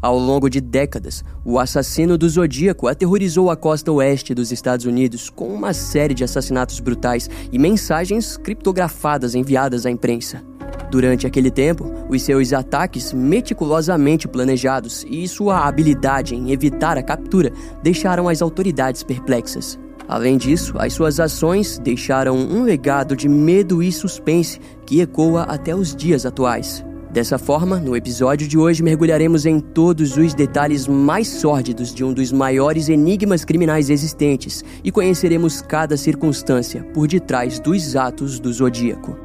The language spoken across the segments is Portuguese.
Ao longo de décadas, o assassino do Zodíaco aterrorizou a costa oeste dos Estados Unidos com uma série de assassinatos brutais e mensagens criptografadas enviadas à imprensa. Durante aquele tempo, os seus ataques meticulosamente planejados e sua habilidade em evitar a captura deixaram as autoridades perplexas. Além disso, as suas ações deixaram um legado de medo e suspense que ecoa até os dias atuais. Dessa forma, no episódio de hoje mergulharemos em todos os detalhes mais sórdidos de um dos maiores enigmas criminais existentes e conheceremos cada circunstância por detrás dos atos do Zodíaco.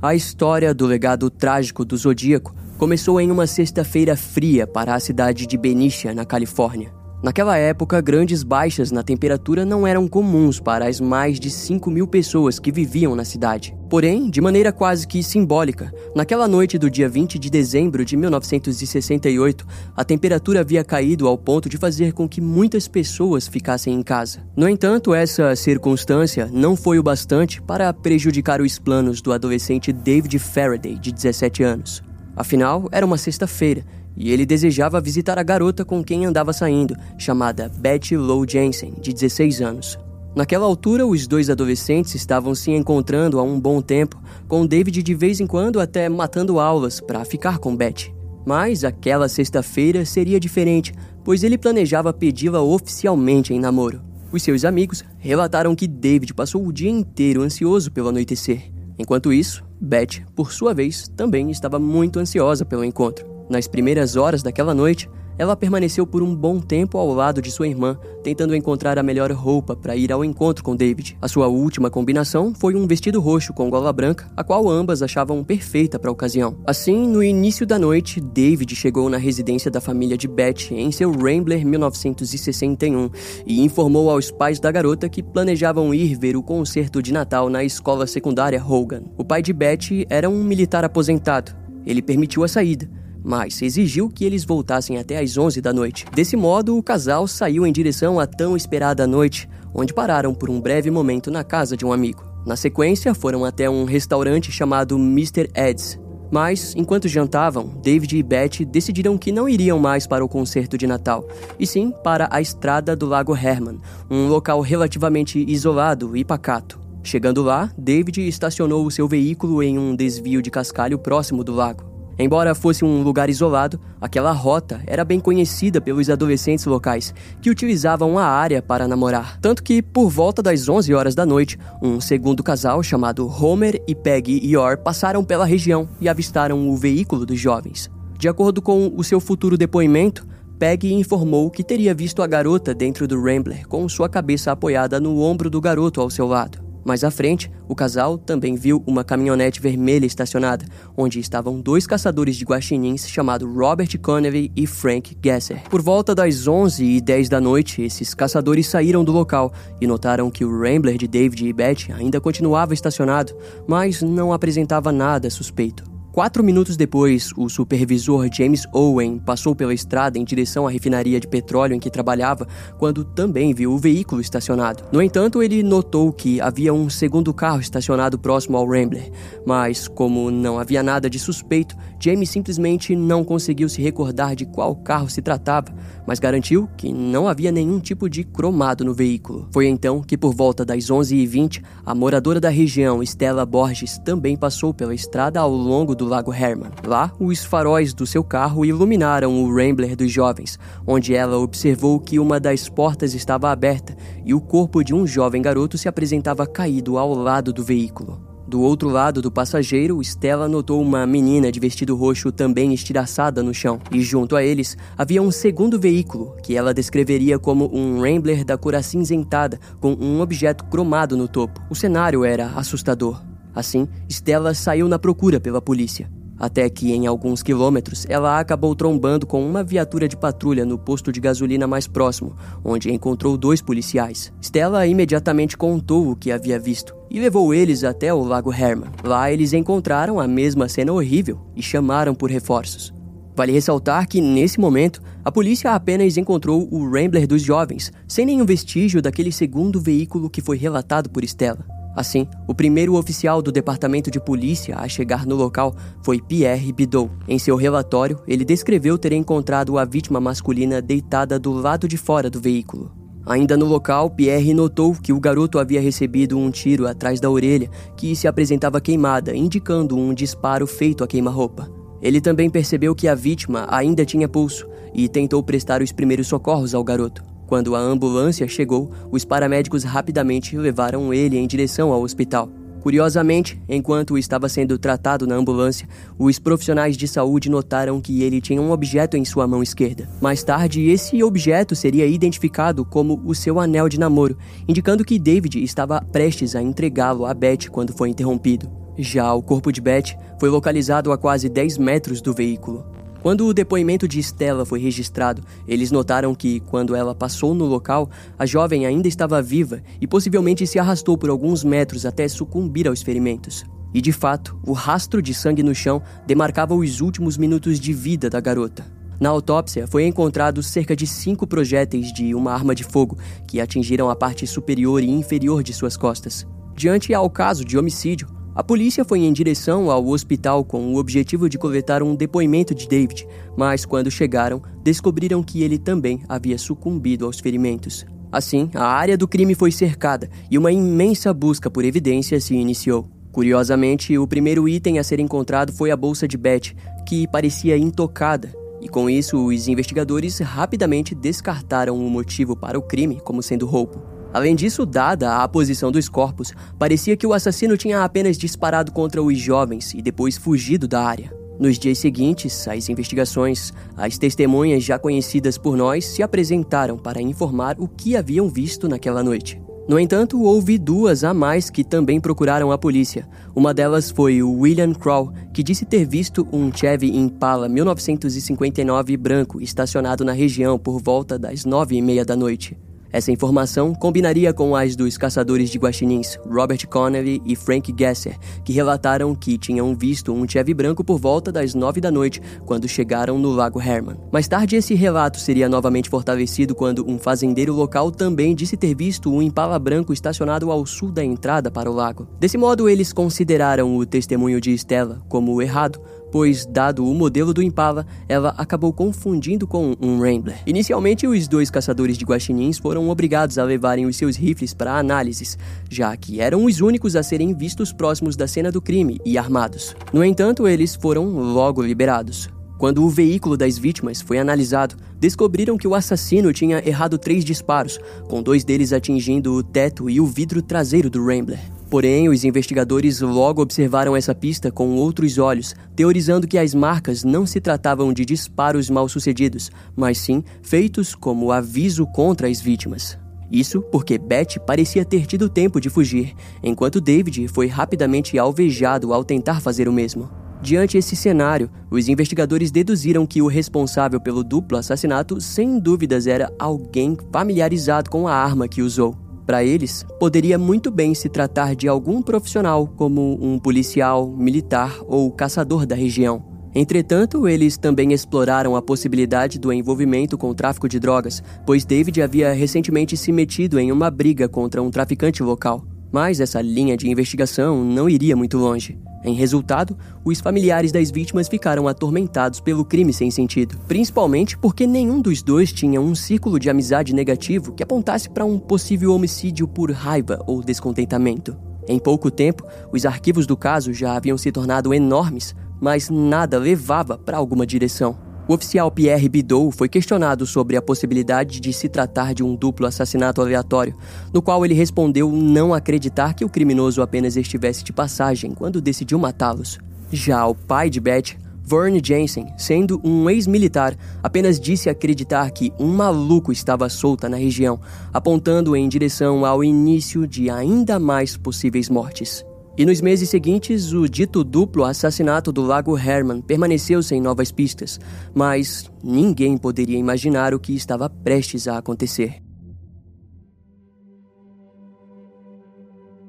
A história do legado trágico do Zodíaco começou em uma sexta-feira fria para a cidade de Benicia, na Califórnia. Naquela época, grandes baixas na temperatura não eram comuns para as mais de 5 mil pessoas que viviam na cidade. Porém, de maneira quase que simbólica, naquela noite do dia 20 de dezembro de 1968, a temperatura havia caído ao ponto de fazer com que muitas pessoas ficassem em casa. No entanto, essa circunstância não foi o bastante para prejudicar os planos do adolescente David Faraday, de 17 anos. Afinal, era uma sexta-feira e ele desejava visitar a garota com quem andava saindo, chamada Betty Lowe Jensen, de 16 anos. Naquela altura, os dois adolescentes estavam se encontrando há um bom tempo, com David de vez em quando até matando aulas para ficar com Betty. Mas aquela sexta-feira seria diferente, pois ele planejava pedi-la oficialmente em namoro. Os seus amigos relataram que David passou o dia inteiro ansioso pelo anoitecer. Enquanto isso, Betty, por sua vez, também estava muito ansiosa pelo encontro. Nas primeiras horas daquela noite, ela permaneceu por um bom tempo ao lado de sua irmã, tentando encontrar a melhor roupa para ir ao encontro com David. A sua última combinação foi um vestido roxo com gola branca, a qual ambas achavam perfeita para a ocasião. Assim, no início da noite, David chegou na residência da família de Beth em seu Rambler 1961 e informou aos pais da garota que planejavam ir ver o concerto de Natal na escola secundária Hogan. O pai de Beth era um militar aposentado. Ele permitiu a saída mas exigiu que eles voltassem até às 11 da noite. Desse modo, o casal saiu em direção à tão esperada noite, onde pararam por um breve momento na casa de um amigo. Na sequência, foram até um restaurante chamado Mr. Ed's. Mas, enquanto jantavam, David e Beth decidiram que não iriam mais para o concerto de Natal, e sim para a estrada do Lago Herman, um local relativamente isolado e pacato. Chegando lá, David estacionou o seu veículo em um desvio de cascalho próximo do lago. Embora fosse um lugar isolado, aquela rota era bem conhecida pelos adolescentes locais, que utilizavam a área para namorar. Tanto que, por volta das 11 horas da noite, um segundo casal chamado Homer e Peggy Yor passaram pela região e avistaram o veículo dos jovens. De acordo com o seu futuro depoimento, Peggy informou que teria visto a garota dentro do Rambler com sua cabeça apoiada no ombro do garoto ao seu lado. Mais à frente, o casal também viu uma caminhonete vermelha estacionada, onde estavam dois caçadores de guaxinins chamados Robert Connelly e Frank Gasser. Por volta das 11 e 10 da noite, esses caçadores saíram do local e notaram que o Rambler de David e Beth ainda continuava estacionado, mas não apresentava nada suspeito. Quatro minutos depois, o supervisor James Owen passou pela estrada em direção à refinaria de petróleo em que trabalhava, quando também viu o veículo estacionado. No entanto, ele notou que havia um segundo carro estacionado próximo ao Rambler, mas como não havia nada de suspeito, James simplesmente não conseguiu se recordar de qual carro se tratava, mas garantiu que não havia nenhum tipo de cromado no veículo. Foi então que, por volta das 11h20, a moradora da região, Stella Borges, também passou pela estrada ao longo do Lago Herman. Lá, os faróis do seu carro iluminaram o Rambler dos jovens, onde ela observou que uma das portas estava aberta e o corpo de um jovem garoto se apresentava caído ao lado do veículo. Do outro lado do passageiro, Stella notou uma menina de vestido roxo também estiraçada no chão, e junto a eles havia um segundo veículo, que ela descreveria como um Rambler da cor acinzentada, com um objeto cromado no topo. O cenário era assustador. Assim, Stella saiu na procura pela polícia. Até que, em alguns quilômetros, ela acabou trombando com uma viatura de patrulha no posto de gasolina mais próximo, onde encontrou dois policiais. Stella imediatamente contou o que havia visto e levou eles até o Lago Herman. Lá eles encontraram a mesma cena horrível e chamaram por reforços. Vale ressaltar que, nesse momento, a polícia apenas encontrou o Rambler dos jovens, sem nenhum vestígio daquele segundo veículo que foi relatado por Stella. Assim, o primeiro oficial do departamento de polícia a chegar no local foi Pierre Bidot. Em seu relatório, ele descreveu ter encontrado a vítima masculina deitada do lado de fora do veículo. Ainda no local, Pierre notou que o garoto havia recebido um tiro atrás da orelha que se apresentava queimada, indicando um disparo feito a queima-roupa. Ele também percebeu que a vítima ainda tinha pulso e tentou prestar os primeiros socorros ao garoto. Quando a ambulância chegou, os paramédicos rapidamente levaram ele em direção ao hospital. Curiosamente, enquanto estava sendo tratado na ambulância, os profissionais de saúde notaram que ele tinha um objeto em sua mão esquerda. Mais tarde, esse objeto seria identificado como o seu anel de namoro, indicando que David estava prestes a entregá-lo a Beth quando foi interrompido. Já o corpo de Beth foi localizado a quase 10 metros do veículo. Quando o depoimento de Stella foi registrado, eles notaram que, quando ela passou no local, a jovem ainda estava viva e possivelmente se arrastou por alguns metros até sucumbir aos ferimentos. E de fato, o rastro de sangue no chão demarcava os últimos minutos de vida da garota. Na autópsia, foi encontrado cerca de cinco projéteis de uma arma de fogo que atingiram a parte superior e inferior de suas costas. Diante ao caso de homicídio, a polícia foi em direção ao hospital com o objetivo de coletar um depoimento de David, mas quando chegaram, descobriram que ele também havia sucumbido aos ferimentos. Assim, a área do crime foi cercada e uma imensa busca por evidências se iniciou. Curiosamente, o primeiro item a ser encontrado foi a bolsa de Beth, que parecia intocada, e com isso os investigadores rapidamente descartaram o motivo para o crime como sendo roubo. Além disso, dada a posição dos corpos, parecia que o assassino tinha apenas disparado contra os jovens e depois fugido da área. Nos dias seguintes, as investigações, as testemunhas já conhecidas por nós se apresentaram para informar o que haviam visto naquela noite. No entanto, houve duas a mais que também procuraram a polícia. Uma delas foi o William Crow, que disse ter visto um Chevy Impala 1959 branco estacionado na região por volta das nove e meia da noite. Essa informação combinaria com as dos caçadores de guaxinins Robert Connelly e Frank Gesser, que relataram que tinham visto um Chevy branco por volta das nove da noite quando chegaram no Lago Herman. Mais tarde, esse relato seria novamente fortalecido quando um fazendeiro local também disse ter visto um Impala branco estacionado ao sul da entrada para o lago. Desse modo, eles consideraram o testemunho de Stella como errado, pois, dado o modelo do Impala, ela acabou confundindo com um Rambler. Inicialmente, os dois caçadores de guaxinins foram obrigados a levarem os seus rifles para análises, já que eram os únicos a serem vistos próximos da cena do crime e armados. No entanto, eles foram logo liberados. Quando o veículo das vítimas foi analisado, descobriram que o assassino tinha errado três disparos, com dois deles atingindo o teto e o vidro traseiro do Rambler. Porém, os investigadores logo observaram essa pista com outros olhos, teorizando que as marcas não se tratavam de disparos mal sucedidos, mas sim feitos como aviso contra as vítimas. Isso porque Beth parecia ter tido tempo de fugir, enquanto David foi rapidamente alvejado ao tentar fazer o mesmo. Diante esse cenário, os investigadores deduziram que o responsável pelo duplo assassinato sem dúvidas era alguém familiarizado com a arma que usou. Para eles, poderia muito bem se tratar de algum profissional, como um policial, militar ou caçador da região. Entretanto, eles também exploraram a possibilidade do envolvimento com o tráfico de drogas, pois David havia recentemente se metido em uma briga contra um traficante local. Mas essa linha de investigação não iria muito longe. Em resultado, os familiares das vítimas ficaram atormentados pelo crime sem sentido, principalmente porque nenhum dos dois tinha um círculo de amizade negativo que apontasse para um possível homicídio por raiva ou descontentamento. Em pouco tempo, os arquivos do caso já haviam se tornado enormes, mas nada levava para alguma direção. O oficial Pierre Bidot foi questionado sobre a possibilidade de se tratar de um duplo assassinato aleatório, no qual ele respondeu não acreditar que o criminoso apenas estivesse de passagem quando decidiu matá-los. Já o pai de Beth, Vern Jensen, sendo um ex-militar, apenas disse acreditar que um maluco estava solta na região, apontando em direção ao início de ainda mais possíveis mortes. E nos meses seguintes, o dito duplo assassinato do Lago Herman permaneceu sem novas pistas, mas ninguém poderia imaginar o que estava prestes a acontecer.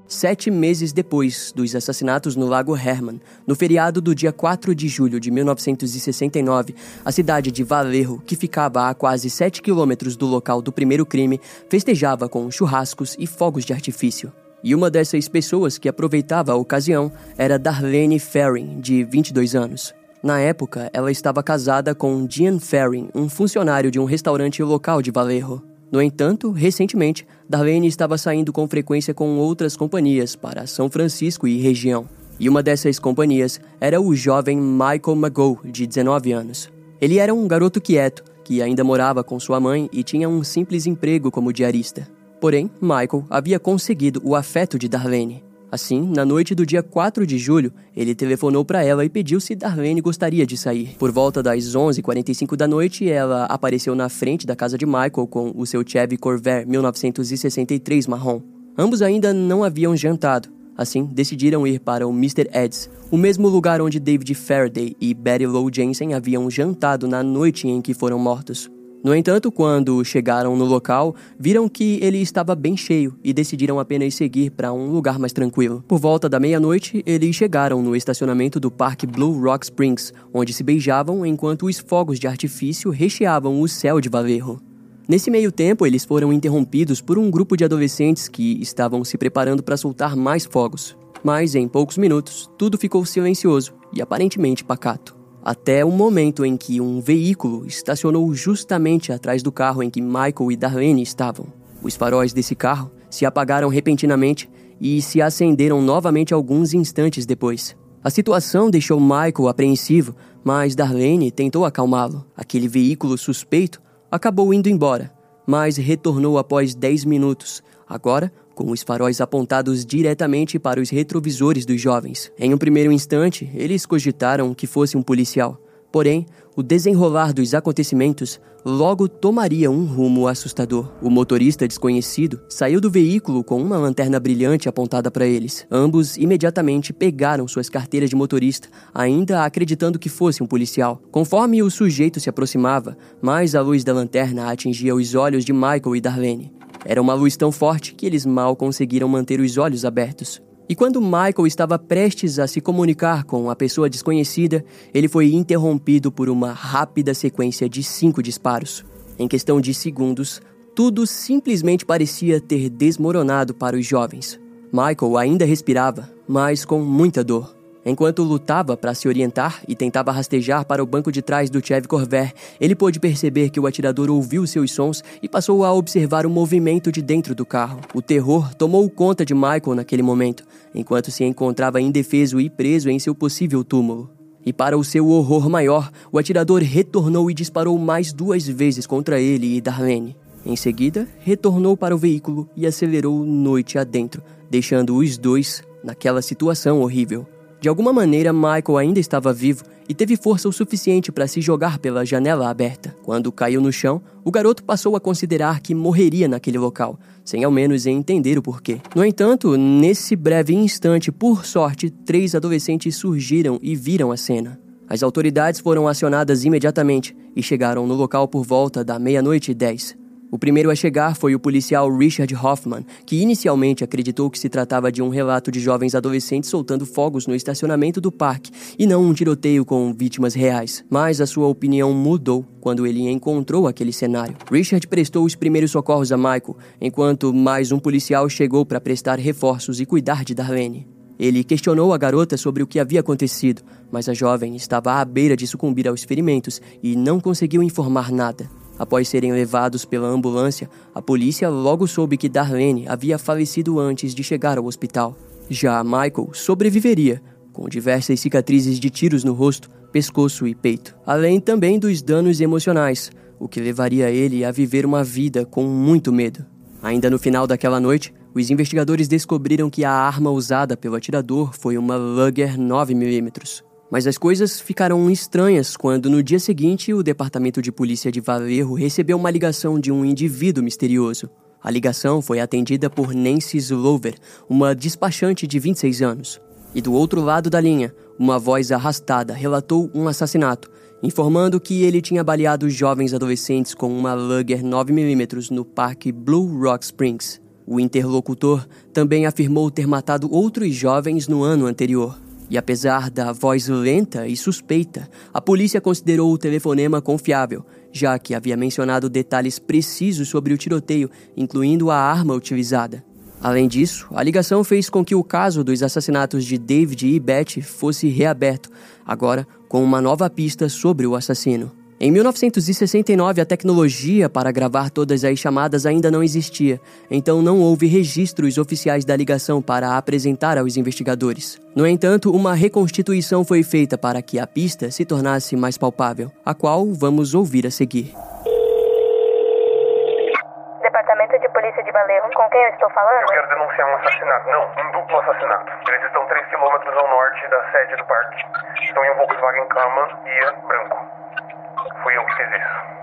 Sete meses depois dos assassinatos no Lago Herman, no feriado do dia 4 de julho de 1969, a cidade de Valerro, que ficava a quase 7 quilômetros do local do primeiro crime, festejava com churrascos e fogos de artifício. E uma dessas pessoas que aproveitava a ocasião era Darlene Ferring, de 22 anos. Na época, ela estava casada com Jean Ferring, um funcionário de um restaurante local de Valerro. No entanto, recentemente, Darlene estava saindo com frequência com outras companhias para São Francisco e região. E uma dessas companhias era o jovem Michael McGow, de 19 anos. Ele era um garoto quieto, que ainda morava com sua mãe e tinha um simples emprego como diarista. Porém, Michael havia conseguido o afeto de Darlene. Assim, na noite do dia 4 de julho, ele telefonou para ela e pediu se Darlene gostaria de sair. Por volta das 11h45 da noite, ela apareceu na frente da casa de Michael com o seu Chevy Corvair 1963 marrom. Ambos ainda não haviam jantado. Assim, decidiram ir para o Mr. Ed's, o mesmo lugar onde David Faraday e Betty Lou Jensen haviam jantado na noite em que foram mortos. No entanto, quando chegaram no local, viram que ele estava bem cheio e decidiram apenas seguir para um lugar mais tranquilo. Por volta da meia-noite, eles chegaram no estacionamento do Parque Blue Rock Springs, onde se beijavam enquanto os fogos de artifício recheavam o céu de Valerro. Nesse meio tempo, eles foram interrompidos por um grupo de adolescentes que estavam se preparando para soltar mais fogos. Mas em poucos minutos, tudo ficou silencioso e aparentemente pacato até o momento em que um veículo estacionou justamente atrás do carro em que Michael e Darlene estavam. Os faróis desse carro se apagaram repentinamente e se acenderam novamente alguns instantes depois. A situação deixou Michael apreensivo, mas Darlene tentou acalmá-lo. Aquele veículo suspeito acabou indo embora, mas retornou após 10 minutos, agora com os faróis apontados diretamente para os retrovisores dos jovens. Em um primeiro instante, eles cogitaram que fosse um policial. Porém, o desenrolar dos acontecimentos logo tomaria um rumo assustador. O motorista desconhecido saiu do veículo com uma lanterna brilhante apontada para eles. Ambos imediatamente pegaram suas carteiras de motorista, ainda acreditando que fosse um policial. Conforme o sujeito se aproximava, mais a luz da lanterna atingia os olhos de Michael e Darlene. Era uma luz tão forte que eles mal conseguiram manter os olhos abertos. E quando Michael estava prestes a se comunicar com a pessoa desconhecida, ele foi interrompido por uma rápida sequência de cinco disparos. Em questão de segundos, tudo simplesmente parecia ter desmoronado para os jovens. Michael ainda respirava, mas com muita dor. Enquanto lutava para se orientar e tentava rastejar para o banco de trás do Chevy Corvair, ele pôde perceber que o atirador ouviu seus sons e passou a observar o movimento de dentro do carro. O terror tomou conta de Michael naquele momento, enquanto se encontrava indefeso e preso em seu possível túmulo. E para o seu horror maior, o atirador retornou e disparou mais duas vezes contra ele e Darlene. Em seguida, retornou para o veículo e acelerou noite adentro, deixando os dois naquela situação horrível. De alguma maneira, Michael ainda estava vivo e teve força o suficiente para se jogar pela janela aberta. Quando caiu no chão, o garoto passou a considerar que morreria naquele local, sem ao menos entender o porquê. No entanto, nesse breve instante, por sorte, três adolescentes surgiram e viram a cena. As autoridades foram acionadas imediatamente e chegaram no local por volta da meia-noite e dez. O primeiro a chegar foi o policial Richard Hoffman, que inicialmente acreditou que se tratava de um relato de jovens adolescentes soltando fogos no estacionamento do parque e não um tiroteio com vítimas reais. Mas a sua opinião mudou quando ele encontrou aquele cenário. Richard prestou os primeiros socorros a Michael, enquanto mais um policial chegou para prestar reforços e cuidar de Darlene. Ele questionou a garota sobre o que havia acontecido, mas a jovem estava à beira de sucumbir aos ferimentos e não conseguiu informar nada. Após serem levados pela ambulância, a polícia logo soube que Darlene havia falecido antes de chegar ao hospital. Já Michael sobreviveria, com diversas cicatrizes de tiros no rosto, pescoço e peito, além também dos danos emocionais, o que levaria ele a viver uma vida com muito medo. Ainda no final daquela noite, os investigadores descobriram que a arma usada pelo atirador foi uma Luger 9mm, mas as coisas ficaram estranhas quando, no dia seguinte, o departamento de polícia de Valerro recebeu uma ligação de um indivíduo misterioso. A ligação foi atendida por Nancy Slover, uma despachante de 26 anos. E do outro lado da linha, uma voz arrastada relatou um assassinato, informando que ele tinha baleado jovens adolescentes com uma Luger 9mm no parque Blue Rock Springs. O interlocutor também afirmou ter matado outros jovens no ano anterior. E apesar da voz lenta e suspeita, a polícia considerou o telefonema confiável, já que havia mencionado detalhes precisos sobre o tiroteio, incluindo a arma utilizada. Além disso, a ligação fez com que o caso dos assassinatos de David e Beth fosse reaberto, agora com uma nova pista sobre o assassino. Em 1969, a tecnologia para gravar todas as chamadas ainda não existia, então não houve registros oficiais da ligação para apresentar aos investigadores. No entanto, uma reconstituição foi feita para que a pista se tornasse mais palpável, a qual vamos ouvir a seguir. Departamento de Polícia de Valerro, com quem eu estou falando? Eu quero denunciar um assassinato. Não, um duplo assassinato. Eles estão 3 quilômetros ao norte da sede do parque. Estão em um Volkswagen Kaman e branco. Fui eu que fiz isso.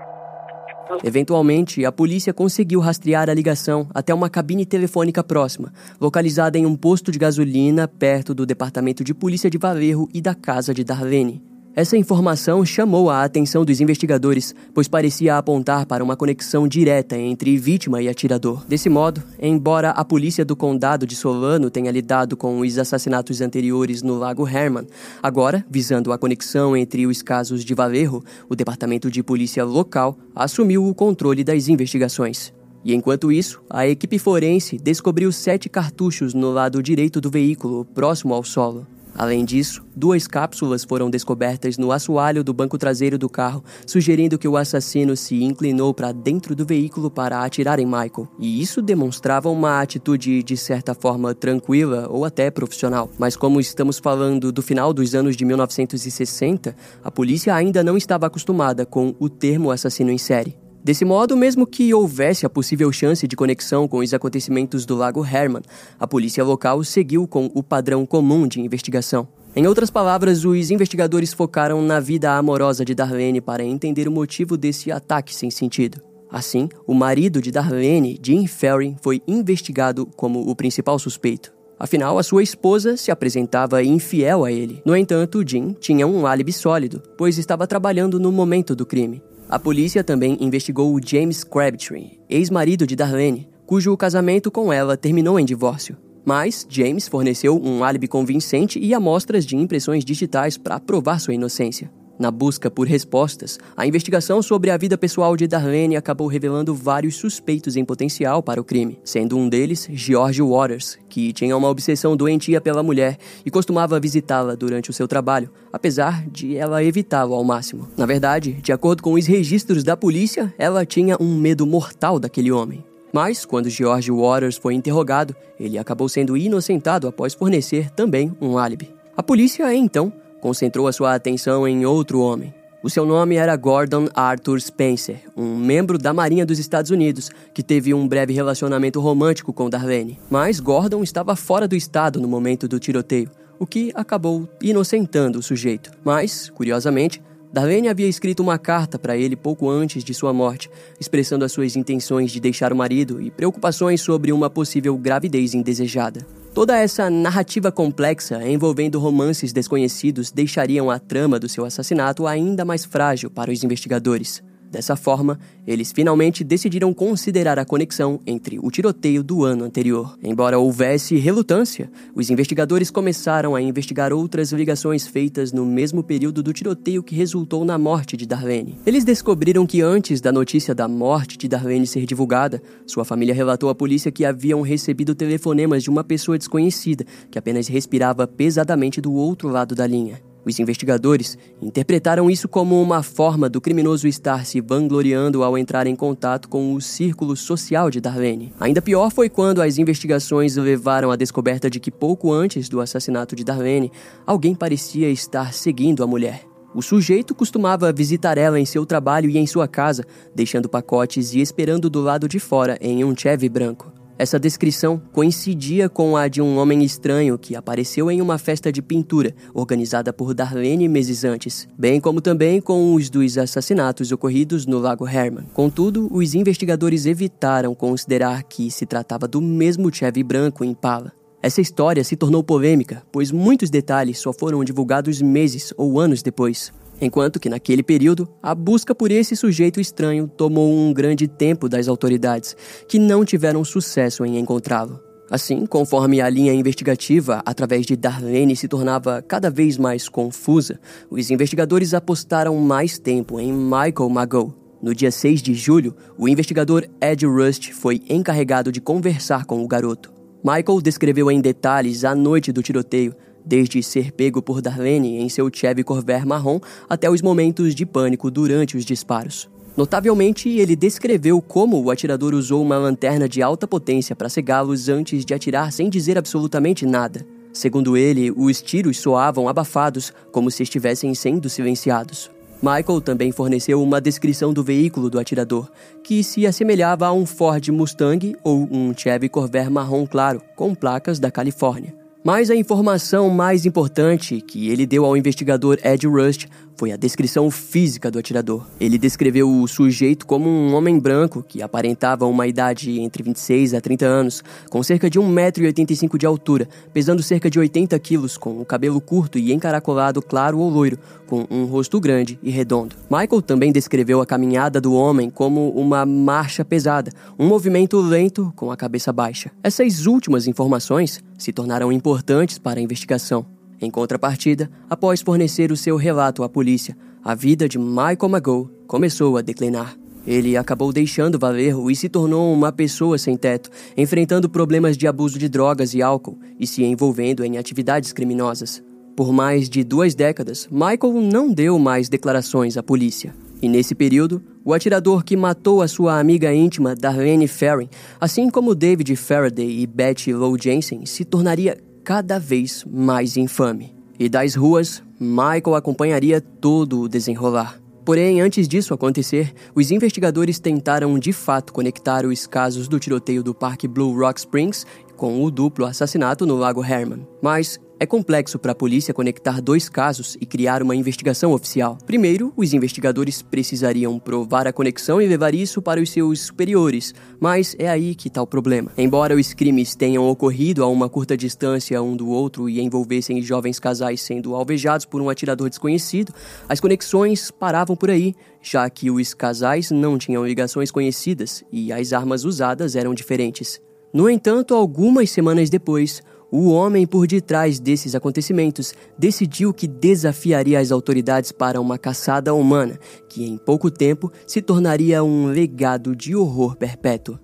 Eventualmente, a polícia conseguiu rastrear a ligação até uma cabine telefônica próxima, localizada em um posto de gasolina perto do departamento de polícia de Valerro e da casa de Darlene. Essa informação chamou a atenção dos investigadores, pois parecia apontar para uma conexão direta entre vítima e atirador. Desse modo, embora a polícia do condado de Solano tenha lidado com os assassinatos anteriores no Lago Herman, agora, visando a conexão entre os casos de Valerro, o departamento de polícia local assumiu o controle das investigações. E enquanto isso, a equipe forense descobriu sete cartuchos no lado direito do veículo, próximo ao solo. Além disso, duas cápsulas foram descobertas no assoalho do banco traseiro do carro, sugerindo que o assassino se inclinou para dentro do veículo para atirar em Michael. E isso demonstrava uma atitude de certa forma tranquila ou até profissional. Mas como estamos falando do final dos anos de 1960, a polícia ainda não estava acostumada com o termo assassino em série. Desse modo, mesmo que houvesse a possível chance de conexão com os acontecimentos do Lago Herman, a polícia local seguiu com o padrão comum de investigação. Em outras palavras, os investigadores focaram na vida amorosa de Darlene para entender o motivo desse ataque sem sentido. Assim, o marido de Darlene, Jim Ferry, foi investigado como o principal suspeito. Afinal, a sua esposa se apresentava infiel a ele. No entanto, Jim tinha um álibi sólido, pois estava trabalhando no momento do crime. A polícia também investigou o James Crabtree, ex-marido de Darlene, cujo casamento com ela terminou em divórcio. Mas James forneceu um álibi convincente e amostras de impressões digitais para provar sua inocência. Na busca por respostas, a investigação sobre a vida pessoal de Darlene acabou revelando vários suspeitos em potencial para o crime, sendo um deles George Waters, que tinha uma obsessão doentia pela mulher e costumava visitá-la durante o seu trabalho, apesar de ela evitá-lo ao máximo. Na verdade, de acordo com os registros da polícia, ela tinha um medo mortal daquele homem. Mas, quando George Waters foi interrogado, ele acabou sendo inocentado após fornecer também um álibi. A polícia, então, concentrou a sua atenção em outro homem. O seu nome era Gordon Arthur Spencer, um membro da Marinha dos Estados Unidos que teve um breve relacionamento romântico com Darlene. Mas Gordon estava fora do estado no momento do tiroteio, o que acabou inocentando o sujeito. Mas, curiosamente, Darlene havia escrito uma carta para ele pouco antes de sua morte, expressando as suas intenções de deixar o marido e preocupações sobre uma possível gravidez indesejada. Toda essa narrativa complexa envolvendo romances desconhecidos deixariam a trama do seu assassinato ainda mais frágil para os investigadores. Dessa forma, eles finalmente decidiram considerar a conexão entre o tiroteio do ano anterior. Embora houvesse relutância, os investigadores começaram a investigar outras ligações feitas no mesmo período do tiroteio que resultou na morte de Darlene. Eles descobriram que antes da notícia da morte de Darlene ser divulgada, sua família relatou à polícia que haviam recebido telefonemas de uma pessoa desconhecida que apenas respirava pesadamente do outro lado da linha. Os investigadores interpretaram isso como uma forma do criminoso estar se vangloriando ao entrar em contato com o círculo social de Darlene. Ainda pior foi quando as investigações levaram à descoberta de que pouco antes do assassinato de Darlene, alguém parecia estar seguindo a mulher. O sujeito costumava visitar ela em seu trabalho e em sua casa, deixando pacotes e esperando do lado de fora em um Chevy branco. Essa descrição coincidia com a de um homem estranho que apareceu em uma festa de pintura organizada por Darlene meses antes, bem como também com os dos assassinatos ocorridos no Lago Herman. Contudo, os investigadores evitaram considerar que se tratava do mesmo Chevy branco Impala. Essa história se tornou polêmica, pois muitos detalhes só foram divulgados meses ou anos depois. Enquanto que naquele período, a busca por esse sujeito estranho tomou um grande tempo das autoridades, que não tiveram sucesso em encontrá-lo. Assim, conforme a linha investigativa através de Darlene se tornava cada vez mais confusa, os investigadores apostaram mais tempo em Michael Magoo. No dia 6 de julho, o investigador Ed Rust foi encarregado de conversar com o garoto. Michael descreveu em detalhes a noite do tiroteio, desde ser pego por Darlene em seu Chevy Corvair marrom até os momentos de pânico durante os disparos. Notavelmente, ele descreveu como o atirador usou uma lanterna de alta potência para cegá-los antes de atirar sem dizer absolutamente nada. Segundo ele, os tiros soavam abafados, como se estivessem sendo silenciados. Michael também forneceu uma descrição do veículo do atirador, que se assemelhava a um Ford Mustang ou um Chevy Corvair marrom claro, com placas da Califórnia. Mas a informação mais importante que ele deu ao investigador Ed Rust foi a descrição física do atirador. Ele descreveu o sujeito como um homem branco que aparentava uma idade entre 26 a 30 anos, com cerca de 1,85m de altura, pesando cerca de 80 quilos, com o cabelo curto e encaracolado claro ou loiro, com um rosto grande e redondo. Michael também descreveu a caminhada do homem como uma marcha pesada, um movimento lento com a cabeça baixa. Essas últimas informações se tornaram importantes para a investigação. Em contrapartida, após fornecer o seu relato à polícia, a vida de Michael Magoo começou a declinar. Ele acabou deixando Valerro e se tornou uma pessoa sem teto, enfrentando problemas de abuso de drogas e álcool e se envolvendo em atividades criminosas. Por mais de duas décadas, Michael não deu mais declarações à polícia. E nesse período, o atirador que matou a sua amiga íntima, Darlene Ferrin, assim como David Faraday e Betty Lou Jensen, se tornaria cada vez mais infame. E das ruas, Michael acompanharia todo o desenrolar. Porém, antes disso acontecer, os investigadores tentaram de fato conectar os casos do tiroteio do Parque Blue Rock Springs com o duplo assassinato no Lago Herman. Mas é complexo para a polícia conectar dois casos e criar uma investigação oficial. Primeiro, os investigadores precisariam provar a conexão e levar isso para os seus superiores, mas é aí que está o problema. Embora os crimes tenham ocorrido a uma curta distância um do outro e envolvessem jovens casais sendo alvejados por um atirador desconhecido, as conexões paravam por aí, já que os casais não tinham ligações conhecidas e as armas usadas eram diferentes. No entanto, algumas semanas depois, o homem por detrás desses acontecimentos decidiu que desafiaria as autoridades para uma caçada humana, que em pouco tempo se tornaria um legado de horror perpétuo.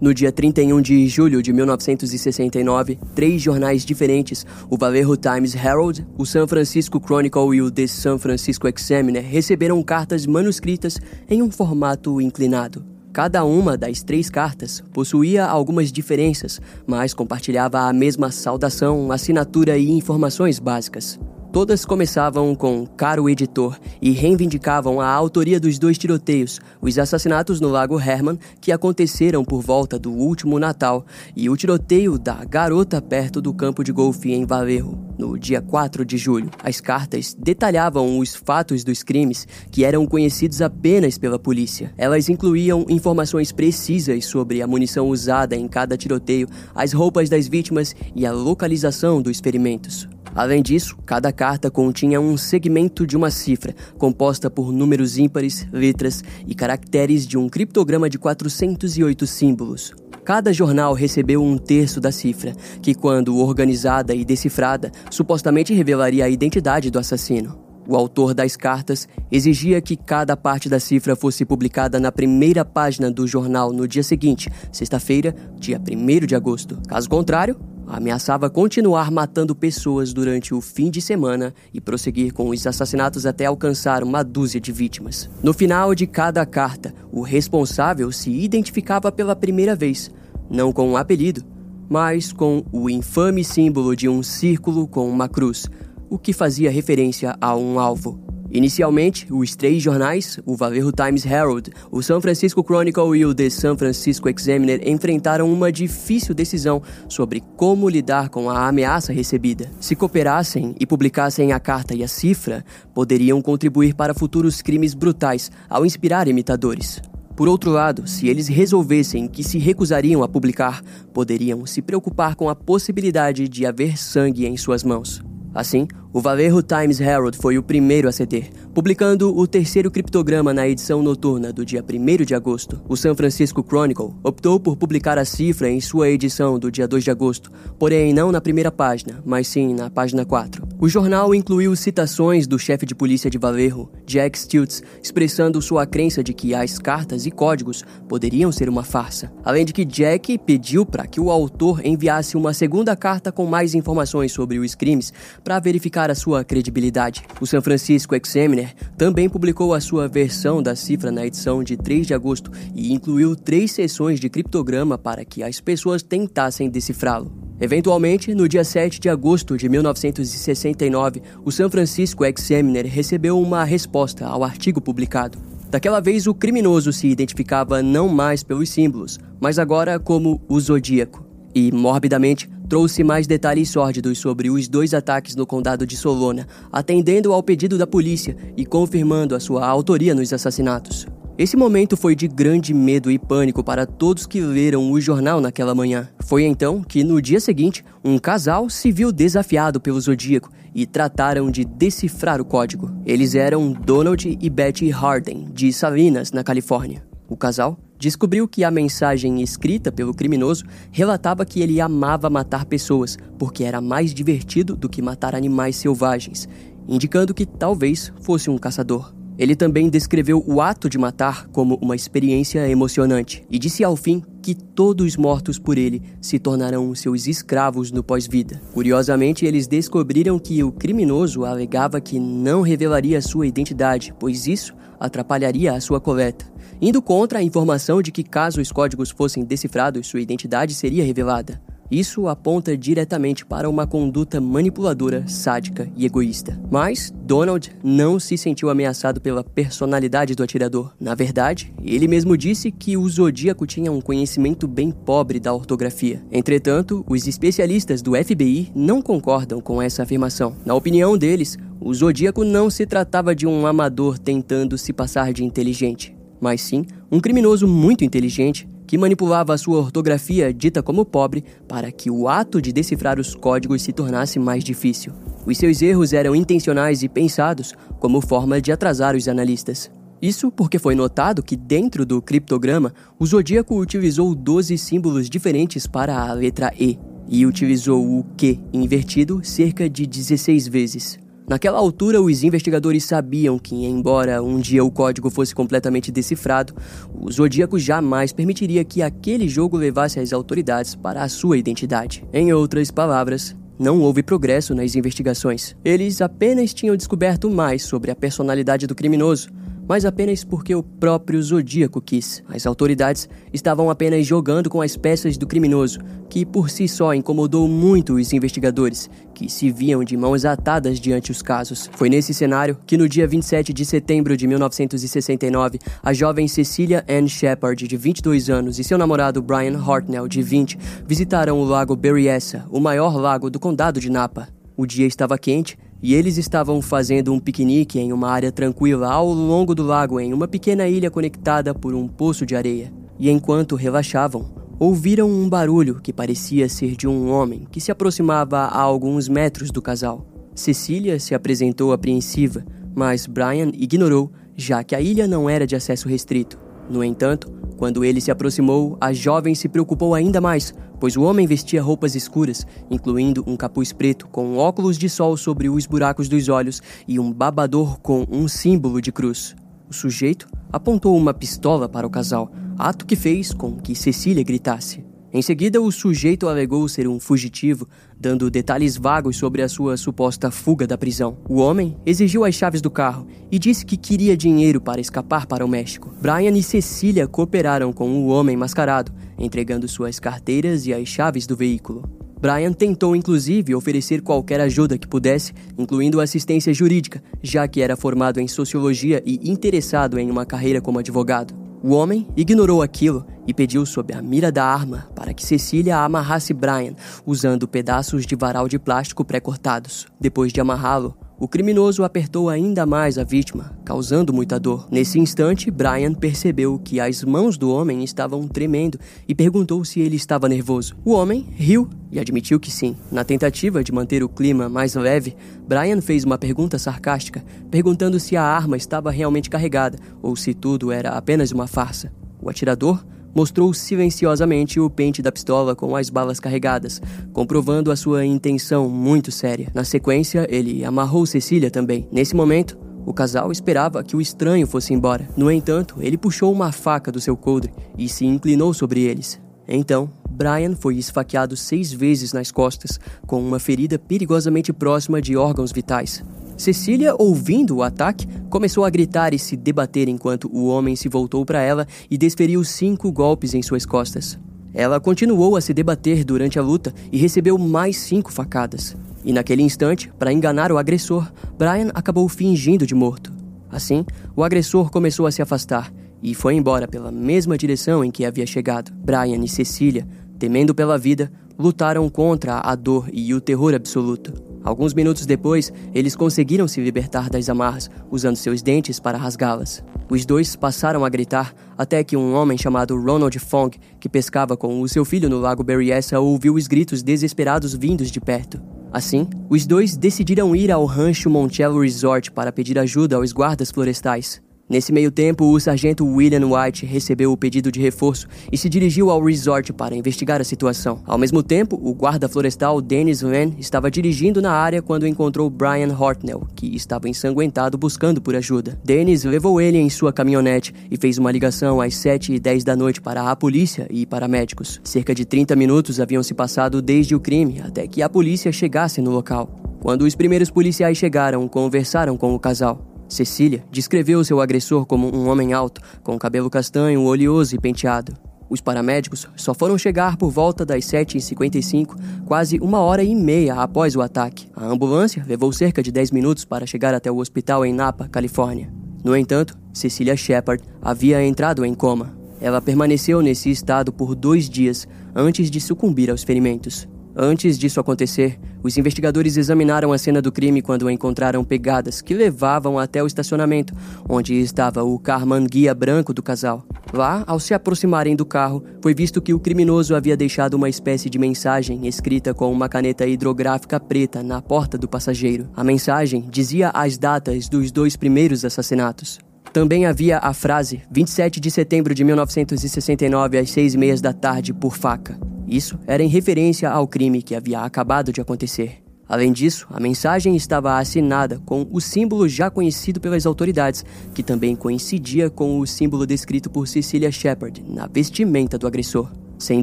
No dia 31 de julho de 1969, três jornais diferentes, o Vallejo Times Herald, o San Francisco Chronicle e o The San Francisco Examiner, receberam cartas manuscritas em um formato inclinado. Cada uma das três cartas possuía algumas diferenças, mas compartilhava a mesma saudação, assinatura e informações básicas. Todas começavam com caro editor e reivindicavam a autoria dos dois tiroteios, os assassinatos no Lago Herman, que aconteceram por volta do último Natal, e o tiroteio da garota perto do campo de golfe em Valerro, no dia 4 de julho. As cartas detalhavam os fatos dos crimes que eram conhecidos apenas pela polícia. Elas incluíam informações precisas sobre a munição usada em cada tiroteio, as roupas das vítimas e a localização dos ferimentos. Além disso, cada carta continha um segmento de uma cifra, composta por números ímpares, letras e caracteres de um criptograma de 408 símbolos. Cada jornal recebeu um terço da cifra, que, quando organizada e decifrada, supostamente revelaria a identidade do assassino. O autor das cartas exigia que cada parte da cifra fosse publicada na primeira página do jornal no dia seguinte, sexta-feira, dia 1 de agosto. Caso contrário, ameaçava continuar matando pessoas durante o fim de semana e prosseguir com os assassinatos até alcançar uma dúzia de vítimas. No final de cada carta, o responsável se identificava pela primeira vez, não com um apelido, mas com o infame símbolo de um círculo com uma cruz, o que fazia referência a um alvo. Inicialmente, os três jornais, o Vallejo Times Herald, o San Francisco Chronicle e o The San Francisco Examiner, enfrentaram uma difícil decisão sobre como lidar com a ameaça recebida. Se cooperassem e publicassem a carta e a cifra, poderiam contribuir para futuros crimes brutais ao inspirar imitadores. Por outro lado, se eles resolvessem que se recusariam a publicar, poderiam se preocupar com a possibilidade de haver sangue em suas mãos. Assim, o Vallejo Times Herald foi o primeiro a ceder, publicando o terceiro criptograma na edição noturna do dia 1 de agosto. O San Francisco Chronicle optou por publicar a cifra em sua edição do dia 2 de agosto, porém não na primeira página, mas sim na página 4. O jornal incluiu citações do chefe de polícia de Vallejo, Jack Stutz, expressando sua crença de que as cartas e códigos poderiam ser uma farsa, além de que Jack pediu para que o autor enviasse uma segunda carta com mais informações sobre os crimes para verificar a sua credibilidade. O San Francisco Examiner também publicou a sua versão da cifra na edição de 3 de agosto e incluiu três sessões de criptograma para que as pessoas tentassem decifrá-lo. Eventualmente, no dia 7 de agosto de 1969, o San Francisco Examiner recebeu uma resposta ao artigo publicado. Daquela vez, o criminoso se identificava não mais pelos símbolos, mas agora como o Zodíaco. E, morbidamente, trouxe mais detalhes sórdidos sobre os dois ataques no condado de Solona, atendendo ao pedido da polícia e confirmando a sua autoria nos assassinatos. Esse momento foi de grande medo e pânico para todos que leram o jornal naquela manhã. Foi então que, no dia seguinte, um casal se viu desafiado pelo Zodíaco e trataram de decifrar o código. Eles eram Donald e Betty Harden, de Salinas, na Califórnia. O casal descobriu que a mensagem escrita pelo criminoso relatava que ele amava matar pessoas porque era mais divertido do que matar animais selvagens, indicando que talvez fosse um caçador. Ele também descreveu o ato de matar como uma experiência emocionante e disse ao fim que todos mortos por ele se tornarão seus escravos no pós-vida. Curiosamente, eles descobriram que o criminoso alegava que não revelaria sua identidade, pois isso atrapalharia a sua coleta indo contra a informação de que, caso os códigos fossem decifrados, sua identidade seria revelada. Isso aponta diretamente para uma conduta manipuladora, sádica e egoísta. Mas Donald não se sentiu ameaçado pela personalidade do atirador. Na verdade, ele mesmo disse que o Zodíaco tinha um conhecimento bem pobre da ortografia. Entretanto, os especialistas do FBI não concordam com essa afirmação. Na opinião deles, o Zodíaco não se tratava de um amador tentando se passar de inteligente mas sim um criminoso muito inteligente que manipulava a sua ortografia dita como pobre para que o ato de decifrar os códigos se tornasse mais difícil. Os seus erros eram intencionais e pensados como forma de atrasar os analistas. Isso porque foi notado que dentro do criptograma, o zodíaco utilizou 12 símbolos diferentes para a letra E e utilizou o Q invertido cerca de 16 vezes. Naquela altura, os investigadores sabiam que, embora um dia o código fosse completamente decifrado, o Zodíaco jamais permitiria que aquele jogo levasse as autoridades para a sua identidade. Em outras palavras, não houve progresso nas investigações. Eles apenas tinham descoberto mais sobre a personalidade do criminoso, mas apenas porque o próprio Zodíaco quis. As autoridades estavam apenas jogando com as peças do criminoso, que por si só incomodou muito os investigadores, que se viam de mãos atadas diante os casos. Foi nesse cenário que, no dia 27 de setembro de 1969, a jovem Cecilia Ann Shepard, de 22 anos, e seu namorado Brian Hartnell, de 20, visitaram o lago Berryessa, o maior lago do condado de Napa. O dia estava quente e eles estavam fazendo um piquenique em uma área tranquila ao longo do lago, em uma pequena ilha conectada por um poço de areia. E enquanto relaxavam, ouviram um barulho que parecia ser de um homem que se aproximava a alguns metros do casal. Cecília se apresentou apreensiva, mas Brian ignorou, já que a ilha não era de acesso restrito. No entanto, quando ele se aproximou, a jovem se preocupou ainda mais, pois o homem vestia roupas escuras, incluindo um capuz preto com óculos de sol sobre os buracos dos olhos e um babador com um símbolo de cruz. O sujeito apontou uma pistola para o casal, ato que fez com que Cecília gritasse. Em seguida, o sujeito alegou ser um fugitivo, dando detalhes vagos sobre a sua suposta fuga da prisão. O homem exigiu as chaves do carro e disse que queria dinheiro para escapar para o México. Brian e Cecília cooperaram com o homem mascarado, entregando suas carteiras e as chaves do veículo. Brian tentou inclusive oferecer qualquer ajuda que pudesse, incluindo assistência jurídica, já que era formado em sociologia e interessado em uma carreira como advogado. O homem ignorou aquilo e pediu sob a mira da arma para que Cecília amarrasse Brian usando pedaços de varal de plástico pré-cortados. Depois de amarrá-lo, o criminoso apertou ainda mais a vítima, causando muita dor. Nesse instante, Brian percebeu que as mãos do homem estavam tremendo e perguntou se ele estava nervoso. O homem riu e admitiu que sim. Na tentativa de manter o clima mais leve, Brian fez uma pergunta sarcástica, perguntando se a arma estava realmente carregada ou se tudo era apenas uma farsa. O atirador mostrou silenciosamente o pente da pistola com as balas carregadas, comprovando a sua intenção muito séria. Na sequência, ele amarrou Cecília também. Nesse momento, o casal esperava que o estranho fosse embora. No entanto, ele puxou uma faca do seu coldre e se inclinou sobre eles. Então, Brian foi esfaqueado seis vezes nas costas, com uma ferida perigosamente próxima de órgãos vitais. Cecília, ouvindo o ataque, começou a gritar e se debater enquanto o homem se voltou para ela e desferiu cinco golpes em suas costas. Ela continuou a se debater durante a luta e recebeu mais cinco facadas. E naquele instante, para enganar o agressor, Brian acabou fingindo de morto. Assim, o agressor começou a se afastar e foi embora pela mesma direção em que havia chegado. Brian e Cecília, temendo pela vida, lutaram contra a dor e o terror absoluto. Alguns minutos depois, eles conseguiram se libertar das amarras, usando seus dentes para rasgá-las. Os dois passaram a gritar até que um homem chamado Ronald Fong, que pescava com o seu filho no lago Berryessa, ouviu os gritos desesperados vindos de perto. Assim, os dois decidiram ir ao rancho Montello Resort para pedir ajuda aos guardas florestais. Nesse meio tempo, o sargento William White recebeu o pedido de reforço e se dirigiu ao resort para investigar a situação. Ao mesmo tempo, o guarda florestal Dennis Van estava dirigindo na área quando encontrou Brian Hortnell, que estava ensanguentado buscando por ajuda. Dennis levou ele em sua caminhonete e fez uma ligação às 7 e 10 da noite para a polícia e para médicos. Cerca de 30 minutos haviam se passado desde o crime até que a polícia chegasse no local. Quando os primeiros policiais chegaram, conversaram com o casal. Cecília descreveu seu agressor como um homem alto, com cabelo castanho, oleoso e penteado. Os paramédicos só foram chegar por volta das 7h55, quase uma hora e meia após o ataque. A ambulância levou cerca de 10 minutos para chegar até o hospital em Napa, Califórnia. No entanto, Cecília Shepard havia entrado em coma. Ela permaneceu nesse estado por dois dias antes de sucumbir aos ferimentos. Antes disso acontecer, os investigadores examinaram a cena do crime quando encontraram pegadas que levavam até o estacionamento, onde estava o Carman guia branco do casal. Lá, ao se aproximarem do carro, foi visto que o criminoso havia deixado uma espécie de mensagem escrita com uma caneta hidrográfica preta na porta do passageiro. A mensagem dizia as datas dos dois primeiros assassinatos. Também havia a frase 27 de setembro de 1969 às seis e meia da tarde por faca. Isso era em referência ao crime que havia acabado de acontecer. Além disso, a mensagem estava assinada com o símbolo já conhecido pelas autoridades, que também coincidia com o símbolo descrito por Cecilia Shepard na vestimenta do agressor. Sem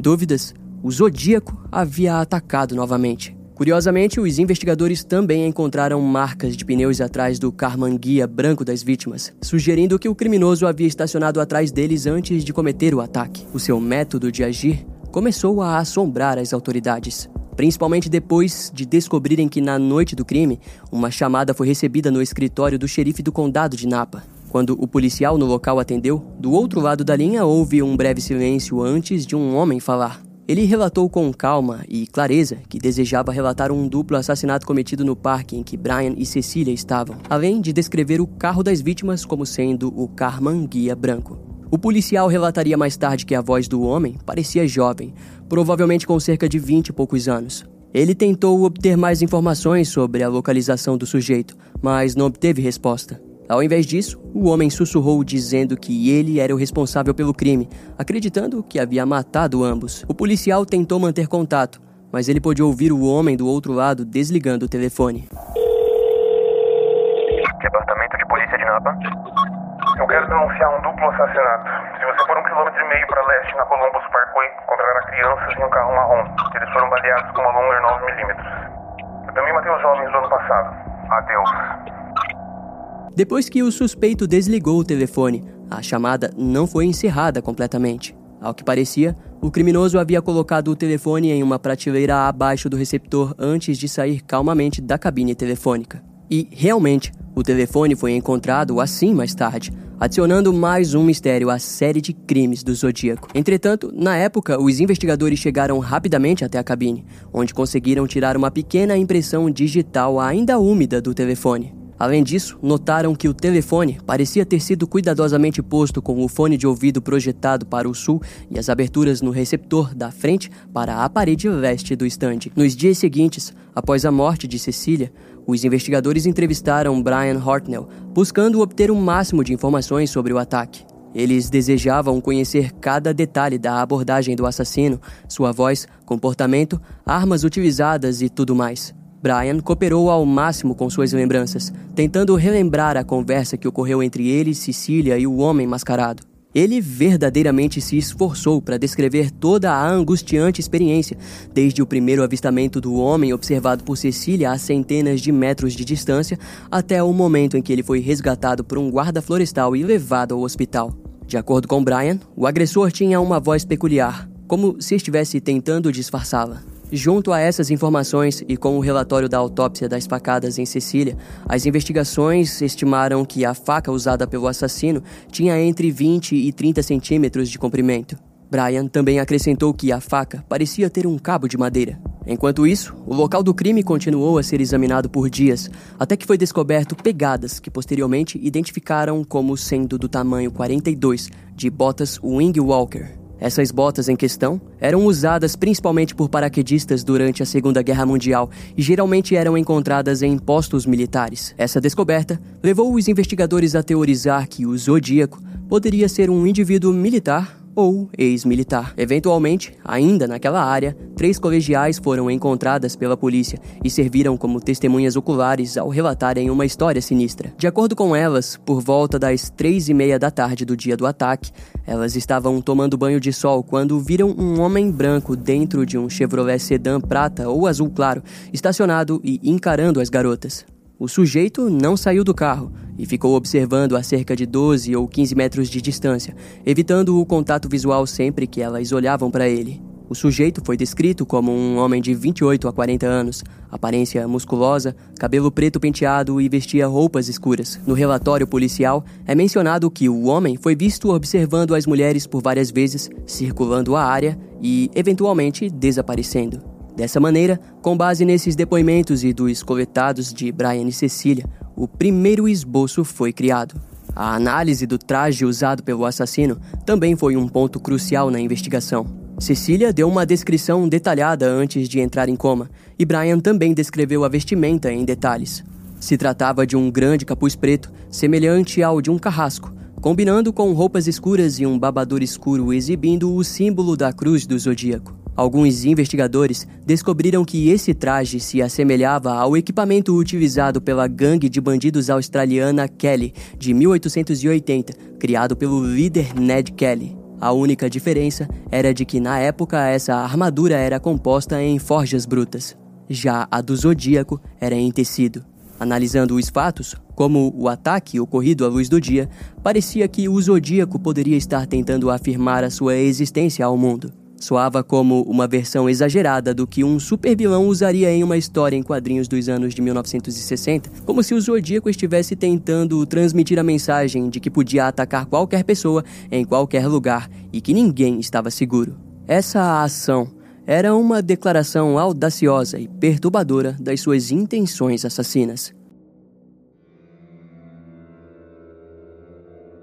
dúvidas, o Zodíaco havia atacado novamente. Curiosamente, os investigadores também encontraram marcas de pneus atrás do Carmanguia branco das vítimas, sugerindo que o criminoso havia estacionado atrás deles antes de cometer o ataque. O seu método de agir começou a assombrar as autoridades, principalmente depois de descobrirem que na noite do crime, uma chamada foi recebida no escritório do xerife do condado de Napa. Quando o policial no local atendeu, do outro lado da linha houve um breve silêncio antes de um homem falar. Ele relatou com calma e clareza que desejava relatar um duplo assassinato cometido no parque em que Brian e Cecília estavam, além de descrever o carro das vítimas como sendo o Carman Guia Branco. O policial relataria mais tarde que a voz do homem parecia jovem, provavelmente com cerca de 20 e poucos anos. Ele tentou obter mais informações sobre a localização do sujeito, mas não obteve resposta. Ao invés disso, o homem sussurrou dizendo que ele era o responsável pelo crime, acreditando que havia matado ambos. O policial tentou manter contato, mas ele pôde ouvir o homem do outro lado desligando o telefone. Departamento de Polícia de Napa. Eu quero denunciar um duplo assassinato. Se você for um quilômetro e meio para leste na Columbus Parkway, encontrará crianças em um carro marrom. Eles foram baleados com uma Lunger 9mm. Eu também matei os jovens do ano passado. Adeus. Depois que o suspeito desligou o telefone, a chamada não foi encerrada completamente. Ao que parecia, o criminoso havia colocado o telefone em uma prateleira abaixo do receptor antes de sair calmamente da cabine telefônica. E, realmente, O telefone foi encontrado assim mais tarde, adicionando mais um mistério à série de crimes do Zodíaco. Entretanto, na época, os investigadores chegaram rapidamente até a cabine, onde conseguiram tirar uma pequena impressão digital ainda úmida do telefone. Além disso, notaram que o telefone parecia ter sido cuidadosamente posto com o fone de ouvido projetado para o sul e as aberturas no receptor da frente para a parede leste do estande. Nos dias seguintes, após a morte de Cecília, os investigadores entrevistaram Brian Hortnell, buscando obter o máximo de informações sobre o ataque. Eles desejavam conhecer cada detalhe da abordagem do assassino, sua voz, comportamento, armas utilizadas e tudo mais. Brian cooperou ao máximo com suas lembranças, tentando relembrar a conversa que ocorreu entre ele, Cecília e o homem mascarado. Ele verdadeiramente se esforçou para descrever toda a angustiante experiência, desde o primeiro avistamento do homem observado por Cecília a centenas de metros de distância, até o momento em que ele foi resgatado por um guarda florestal e levado ao hospital. De acordo com Brian, o agressor tinha uma voz peculiar, como se estivesse tentando disfarçá-la. Junto a essas informações e com o relatório da autópsia das facadas em Cecília, as investigações estimaram que a faca usada pelo assassino tinha entre 20 e 30 centímetros de comprimento. Brian também acrescentou que a faca parecia ter um cabo de madeira. Enquanto isso, o local do crime continuou a ser examinado por dias, até que foi descoberto pegadas que posteriormente identificaram como sendo do tamanho 42 de botas Wing Walker. Essas botas em questão eram usadas principalmente por paraquedistas durante a Segunda Guerra Mundial e geralmente eram encontradas em postos militares. Essa descoberta levou os investigadores a teorizar que o Zodíaco poderia ser um indivíduo militar ou ex-militar. Eventualmente, ainda naquela área, três colegiais foram encontradas pela polícia e serviram como testemunhas oculares ao relatarem uma história sinistra. De acordo com elas, por volta das três e meia da tarde do dia do ataque, elas estavam tomando banho de sol quando viram um homem branco dentro de um Chevrolet sedã prata ou azul claro, estacionado e encarando as garotas. O sujeito não saiu do carro e ficou observando a cerca de 12 ou 15 metros de distância, evitando o contato visual sempre que elas olhavam para ele. O sujeito foi descrito como um homem de 28 a 40 anos, aparência musculosa, cabelo preto penteado e vestia roupas escuras. No relatório policial, é mencionado que o homem foi visto observando as mulheres por várias vezes, circulando a área e, eventualmente, desaparecendo. Dessa maneira, com base nesses depoimentos e dos coletados de Brian e Cecília, o primeiro esboço foi criado. A análise do traje usado pelo assassino também foi um ponto crucial na investigação. Cecília deu uma descrição detalhada antes de entrar em coma, e Brian também descreveu a vestimenta em detalhes. Se tratava de um grande capuz preto, semelhante ao de um carrasco, combinando com roupas escuras e um babador escuro exibindo o símbolo da cruz do zodíaco. Alguns investigadores descobriram que esse traje se assemelhava ao equipamento utilizado pela gangue de bandidos australiana Kelly, de 1880, criado pelo líder Ned Kelly. A única diferença era de que na época essa armadura era composta em forjas brutas. Já a do Zodíaco era em tecido. Analisando os fatos, como o ataque ocorrido à luz do dia, parecia que o Zodíaco poderia estar tentando afirmar a sua existência ao mundo. Soava como uma versão exagerada do que um supervilão usaria em uma história em quadrinhos dos anos de 1960, como se o Zodíaco estivesse tentando transmitir a mensagem de que podia atacar qualquer pessoa em qualquer lugar e que ninguém estava seguro. Essa ação era uma declaração audaciosa e perturbadora das suas intenções assassinas.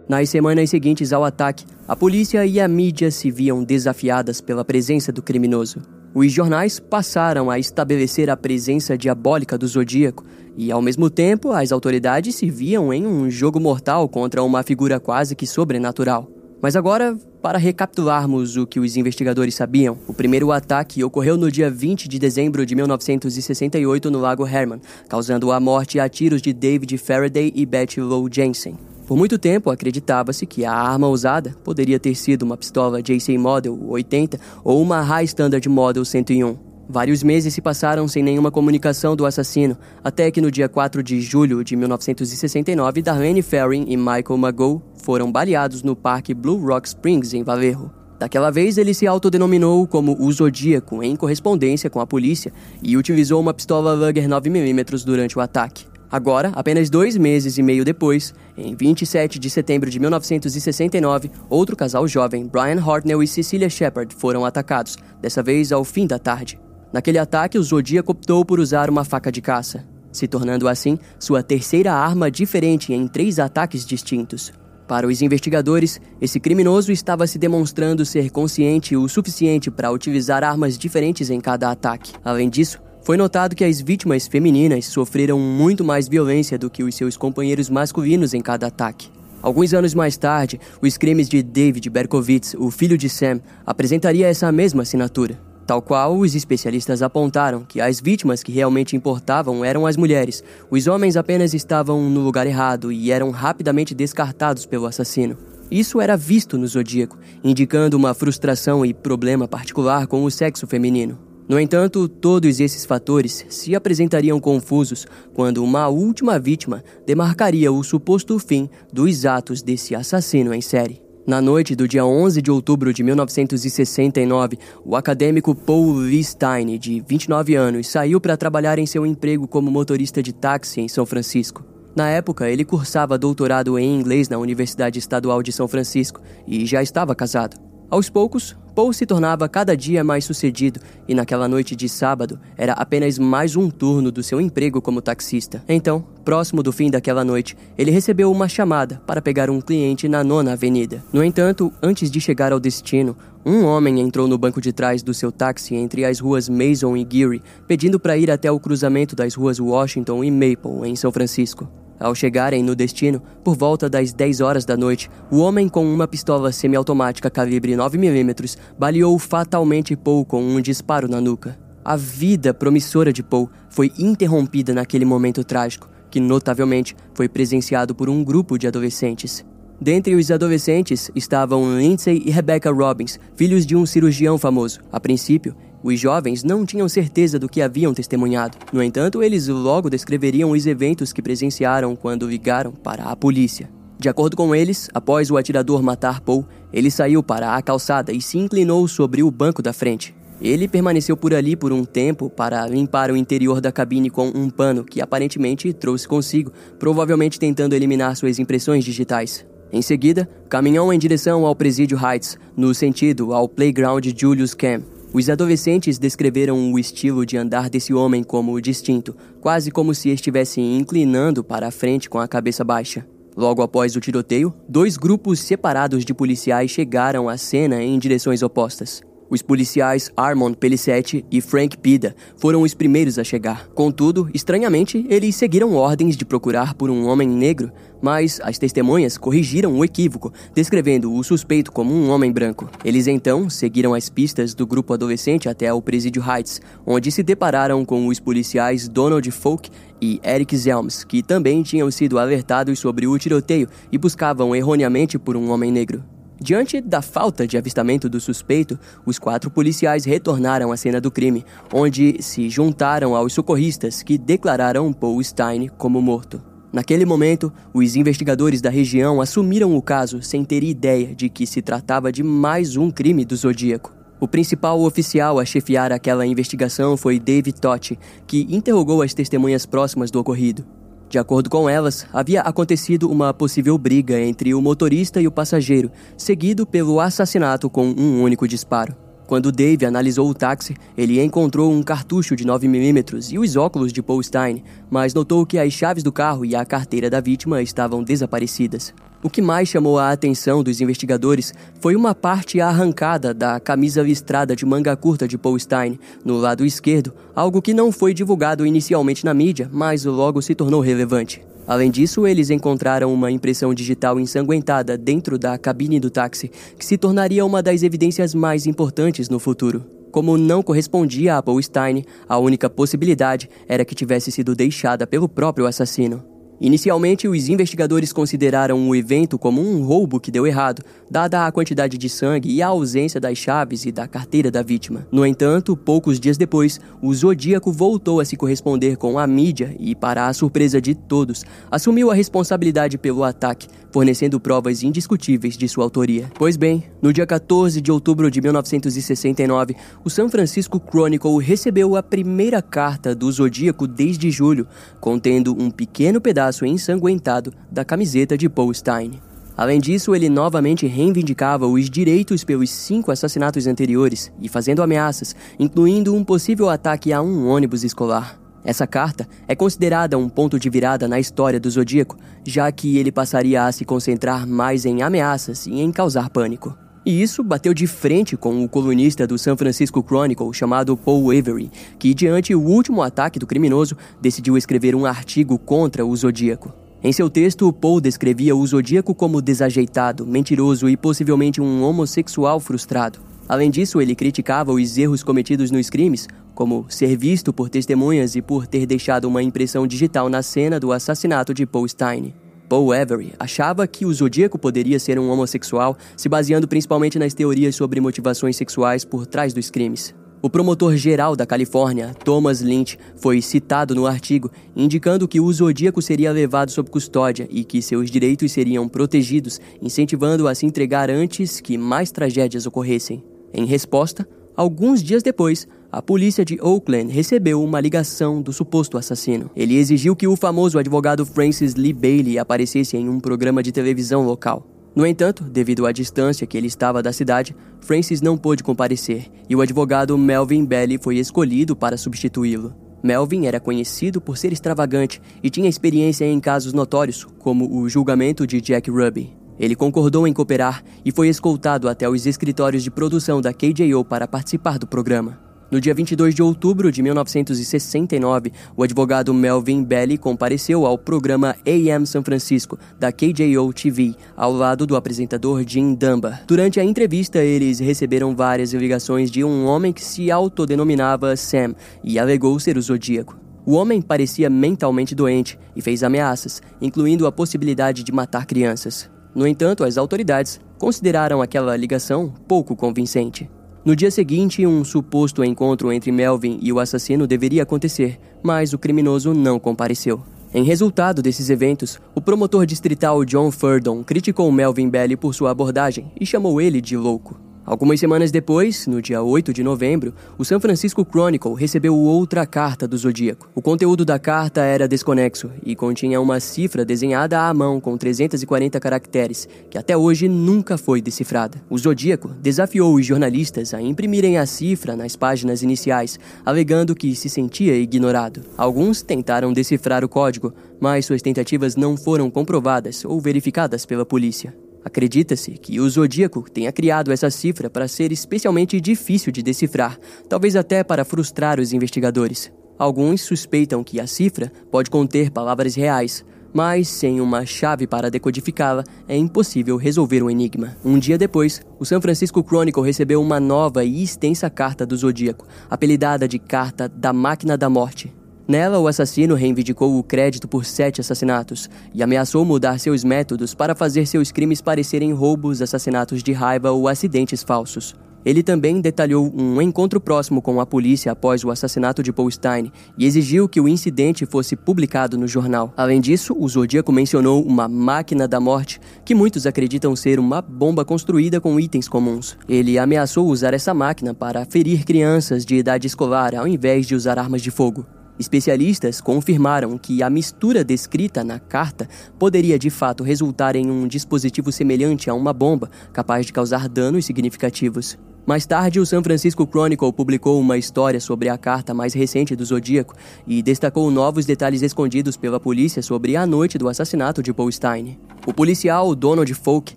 Nas semanas seguintes ao ataque, a polícia e a mídia se viam desafiadas pela presença do criminoso. Os jornais passaram a estabelecer a presença diabólica do Zodíaco, e ao mesmo tempo as autoridades se viam em um jogo mortal contra uma figura quase que sobrenatural. Mas agora, para recapitularmos o que os investigadores sabiam, o primeiro ataque ocorreu no dia 20 de dezembro de 1968 no Lago Herman, causando a morte a tiros de David Faraday e Betty Lou Jensen. Por muito tempo, acreditava-se que a arma usada poderia ter sido uma pistola JC Model 80 ou uma High Standard Model 101. Vários meses se passaram sem nenhuma comunicação do assassino, até que no dia 4 de julho de 1969, Darlene Ferrin e Michael Magoo foram baleados no Parque Blue Rock Springs, em Vallejo. Daquela vez, ele se autodenominou como o Zodíaco em correspondência com a polícia e utilizou uma pistola Luger 9mm durante o ataque. Agora, apenas dois meses e meio depois, em 27 de setembro de 1969, outro casal jovem, Brian Hartnell e Cecilia Shepard, foram atacados, dessa vez ao fim da tarde. Naquele ataque, o Zodíaco optou por usar uma faca de caça, se tornando assim sua terceira arma diferente em três ataques distintos. Para os investigadores, esse criminoso estava se demonstrando ser consciente o suficiente para utilizar armas diferentes em cada ataque. Além disso, foi notado que as vítimas femininas sofreram muito mais violência do que os seus companheiros masculinos em cada ataque. Alguns anos mais tarde, os crimes de David Berkowitz, o filho de Sam, apresentaria essa mesma assinatura. Tal qual os especialistas apontaram que as vítimas que realmente importavam eram as mulheres. Os homens apenas estavam no lugar errado e eram rapidamente descartados pelo assassino. Isso era visto no Zodíaco, indicando uma frustração e problema particular com o sexo feminino. No entanto, todos esses fatores se apresentariam confusos quando uma última vítima demarcaria o suposto fim dos atos desse assassino em série. Na noite do dia 11 de outubro de 1969, o acadêmico Paul Lee Stein, de 29 anos, saiu para trabalhar em seu emprego como motorista de táxi em São Francisco. Na época, ele cursava doutorado em inglês na Universidade Estadual de São Francisco e já estava casado. Aos poucos, Paul se tornava cada dia mais sucedido e naquela noite de sábado era apenas mais um turno do seu emprego como taxista. Então, próximo do fim daquela noite, ele recebeu uma chamada para pegar um cliente na nona avenida. No entanto, antes de chegar ao destino, um homem entrou no banco de trás do seu táxi entre as ruas Mason e Geary, pedindo para ir até o cruzamento das ruas Washington e Maple, em São Francisco. Ao chegarem no destino, por volta das 10 horas da noite, o homem com uma pistola semiautomática calibre 9mm baleou fatalmente Paul com um disparo na nuca. A vida promissora de Paul foi interrompida naquele momento trágico, que notavelmente foi presenciado por um grupo de adolescentes. Dentre os adolescentes estavam Lindsay e Rebecca Robbins, filhos de um cirurgião famoso. A princípio, os jovens não tinham certeza do que haviam testemunhado. No entanto, eles logo descreveriam os eventos que presenciaram quando ligaram para a polícia. De acordo com eles, após o atirador matar Paul, ele saiu para a calçada e se inclinou sobre o banco da frente. Ele permaneceu por ali por um tempo para limpar o interior da cabine com um pano que aparentemente trouxe consigo, provavelmente tentando eliminar suas impressões digitais. Em seguida, caminhou em direção ao Presídio Heights, no sentido ao Playground Julius Camp. Os adolescentes descreveram o estilo de andar desse homem como distinto, quase como se estivesse inclinando para a frente com a cabeça baixa. Logo após o tiroteio, dois grupos separados de policiais chegaram à cena em direções opostas. Os policiais Armand Pellicette e Frank Pida foram os primeiros a chegar. Contudo, estranhamente, eles seguiram ordens de procurar por um homem negro, mas as testemunhas corrigiram o equívoco, descrevendo o suspeito como um homem branco. Eles então seguiram as pistas do grupo adolescente até o Presídio Heights, onde se depararam com os policiais Donald Folk e Eric Zelms, que também tinham sido alertados sobre o tiroteio e buscavam erroneamente por um homem negro. Diante da falta de avistamento do suspeito, os quatro policiais retornaram à cena do crime, onde se juntaram aos socorristas que declararam Paul Stein como morto. Naquele momento, os investigadores da região assumiram o caso sem ter ideia de que se tratava de mais um crime do Zodíaco. O principal oficial a chefiar aquela investigação foi David Totti, que interrogou as testemunhas próximas do ocorrido. De acordo com elas, havia acontecido uma possível briga entre o motorista e o passageiro, seguido pelo assassinato com um único disparo. Quando Dave analisou o táxi, ele encontrou um cartucho de 9mm e os óculos de Paul Stein, mas notou que as chaves do carro e a carteira da vítima estavam desaparecidas. O que mais chamou a atenção dos investigadores foi uma parte arrancada da camisa listrada de manga curta de Paul Stein, no lado esquerdo, algo que não foi divulgado inicialmente na mídia, mas logo se tornou relevante. Além disso, eles encontraram uma impressão digital ensanguentada dentro da cabine do táxi, que se tornaria uma das evidências mais importantes no futuro. Como não correspondia a Paul Stein, a única possibilidade era que tivesse sido deixada pelo próprio assassino. Inicialmente, os investigadores consideraram o evento como um roubo que deu errado, dada a quantidade de sangue e a ausência das chaves e da carteira da vítima. No entanto, poucos dias depois, o Zodíaco voltou a se corresponder com a mídia e, para a surpresa de todos, assumiu a responsabilidade pelo ataque, fornecendo provas indiscutíveis de sua autoria. Pois bem, no dia 14 de outubro de 1969, o San Francisco Chronicle recebeu a primeira carta do Zodíaco desde julho, contendo um pequeno pedaço ensanguentado da camiseta de Paul Stein. Além disso, ele novamente reivindicava os direitos pelos cinco assassinatos anteriores e fazendo ameaças, incluindo um possível ataque a um ônibus escolar. Essa carta é considerada um ponto de virada na história do Zodíaco, já que ele passaria a se concentrar mais em ameaças e em causar pânico. E isso bateu de frente com o colunista do San Francisco Chronicle chamado Paul Avery, que, diante o último ataque do criminoso, decidiu escrever um artigo contra o Zodíaco. Em seu texto, Paul descrevia o Zodíaco como desajeitado, mentiroso e possivelmente um homossexual frustrado. Além disso, ele criticava os erros cometidos nos crimes, como ser visto por testemunhas e por ter deixado uma impressão digital na cena do assassinato de Paul Stein. Paul Avery achava que o Zodíaco poderia ser um homossexual, se baseando principalmente nas teorias sobre motivações sexuais por trás dos crimes. O promotor-geral da Califórnia, Thomas Lynch, foi citado no artigo, indicando que o Zodíaco seria levado sob custódia e que seus direitos seriam protegidos, incentivando-o a se entregar antes que mais tragédias ocorressem. Em resposta, alguns dias depois, a polícia de Oakland recebeu uma ligação do suposto assassino. Ele exigiu que o famoso advogado Francis Lee Bailey aparecesse em um programa de televisão local. No entanto, devido à distância que ele estava da cidade, Francis não pôde comparecer e o advogado Melvin Bailey foi escolhido para substituí-lo. Melvin era conhecido por ser extravagante e tinha experiência em casos notórios, como o julgamento de Jack Ruby. Ele concordou em cooperar e foi escoltado até os escritórios de produção da KJO para participar do programa. No dia 22 de outubro de 1969, o advogado Melvin Belly compareceu ao programa AM San Francisco, da KJO TV, ao lado do apresentador Jim Dunbar. Durante a entrevista, eles receberam várias ligações de um homem que se autodenominava Sam e alegou ser o Zodíaco. O homem parecia mentalmente doente e fez ameaças, incluindo a possibilidade de matar crianças. No entanto, as autoridades consideraram aquela ligação pouco convincente. No dia seguinte, um suposto encontro entre Melvin e o assassino deveria acontecer, mas o criminoso não compareceu. Em resultado desses eventos, o promotor distrital John Furdon criticou Melvin Belly por sua abordagem e chamou ele de louco. Algumas semanas depois, no dia 8 de novembro, o San Francisco Chronicle recebeu outra carta do Zodíaco. O conteúdo da carta era desconexo e continha uma cifra desenhada à mão com 340 caracteres, que até hoje nunca foi decifrada. O Zodíaco desafiou os jornalistas a imprimirem a cifra nas páginas iniciais, alegando que se sentia ignorado. Alguns tentaram decifrar o código, mas suas tentativas não foram comprovadas ou verificadas pela polícia. Acredita-se que o Zodíaco tenha criado essa cifra para ser especialmente difícil de decifrar, talvez até para frustrar os investigadores. Alguns suspeitam que a cifra pode conter palavras reais, mas sem uma chave para decodificá-la é impossível resolver o enigma. Um dia depois, o San Francisco Chronicle recebeu uma nova e extensa carta do Zodíaco, apelidada de Carta da Máquina da Morte. Nela, o assassino reivindicou o crédito por sete assassinatos e ameaçou mudar seus métodos para fazer seus crimes parecerem roubos, assassinatos de raiva ou acidentes falsos. Ele também detalhou um encontro próximo com a polícia após o assassinato de Paul Stein e exigiu que o incidente fosse publicado no jornal. Além disso, o Zodíaco mencionou uma máquina da morte, que muitos acreditam ser uma bomba construída com itens comuns. Ele ameaçou usar essa máquina para ferir crianças de idade escolar ao invés de usar armas de fogo. Especialistas confirmaram que a mistura descrita na carta poderia de fato resultar em um dispositivo semelhante a uma bomba, capaz de causar danos significativos. Mais tarde, o San Francisco Chronicle publicou uma história sobre a carta mais recente do Zodíaco e destacou novos detalhes escondidos pela polícia sobre a noite do assassinato de Paul Stein. O policial Donald Folk,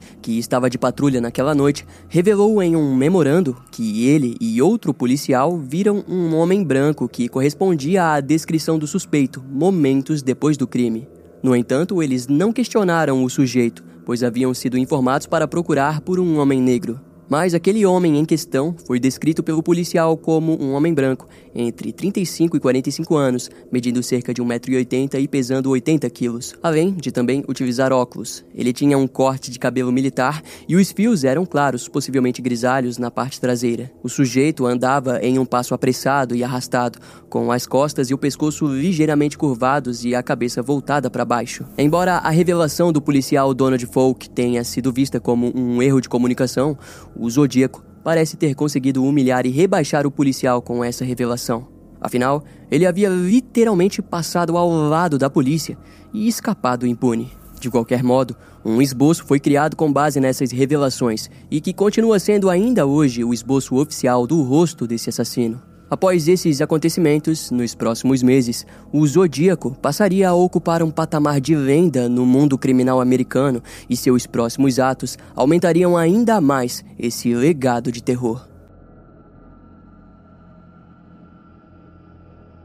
que estava de patrulha naquela noite, revelou em um memorando que ele e outro policial viram um homem branco que correspondia à descrição do suspeito momentos depois do crime. No entanto, eles não questionaram o sujeito, pois haviam sido informados para procurar por um homem negro. Mas aquele homem em questão foi descrito pelo policial como um homem branco, entre 35 e 45 anos, medindo cerca de 1,80m e pesando 80 quilos, além de também utilizar óculos. Ele tinha um corte de cabelo militar e os fios eram claros, possivelmente grisalhos, na parte traseira. O sujeito andava em um passo apressado e arrastado, com as costas e o pescoço ligeiramente curvados e a cabeça voltada para baixo. Embora a revelação do policial Donald Folk tenha sido vista como um erro de comunicação, o Zodíaco parece ter conseguido humilhar e rebaixar o policial com essa revelação. Afinal, ele havia literalmente passado ao lado da polícia e escapado impune. De qualquer modo, um esboço foi criado com base nessas revelações e que continua sendo ainda hoje o esboço oficial do rosto desse assassino. Após esses acontecimentos, nos próximos meses, o Zodíaco passaria a ocupar um patamar de lenda no mundo criminal americano e seus próximos atos aumentariam ainda mais esse legado de terror.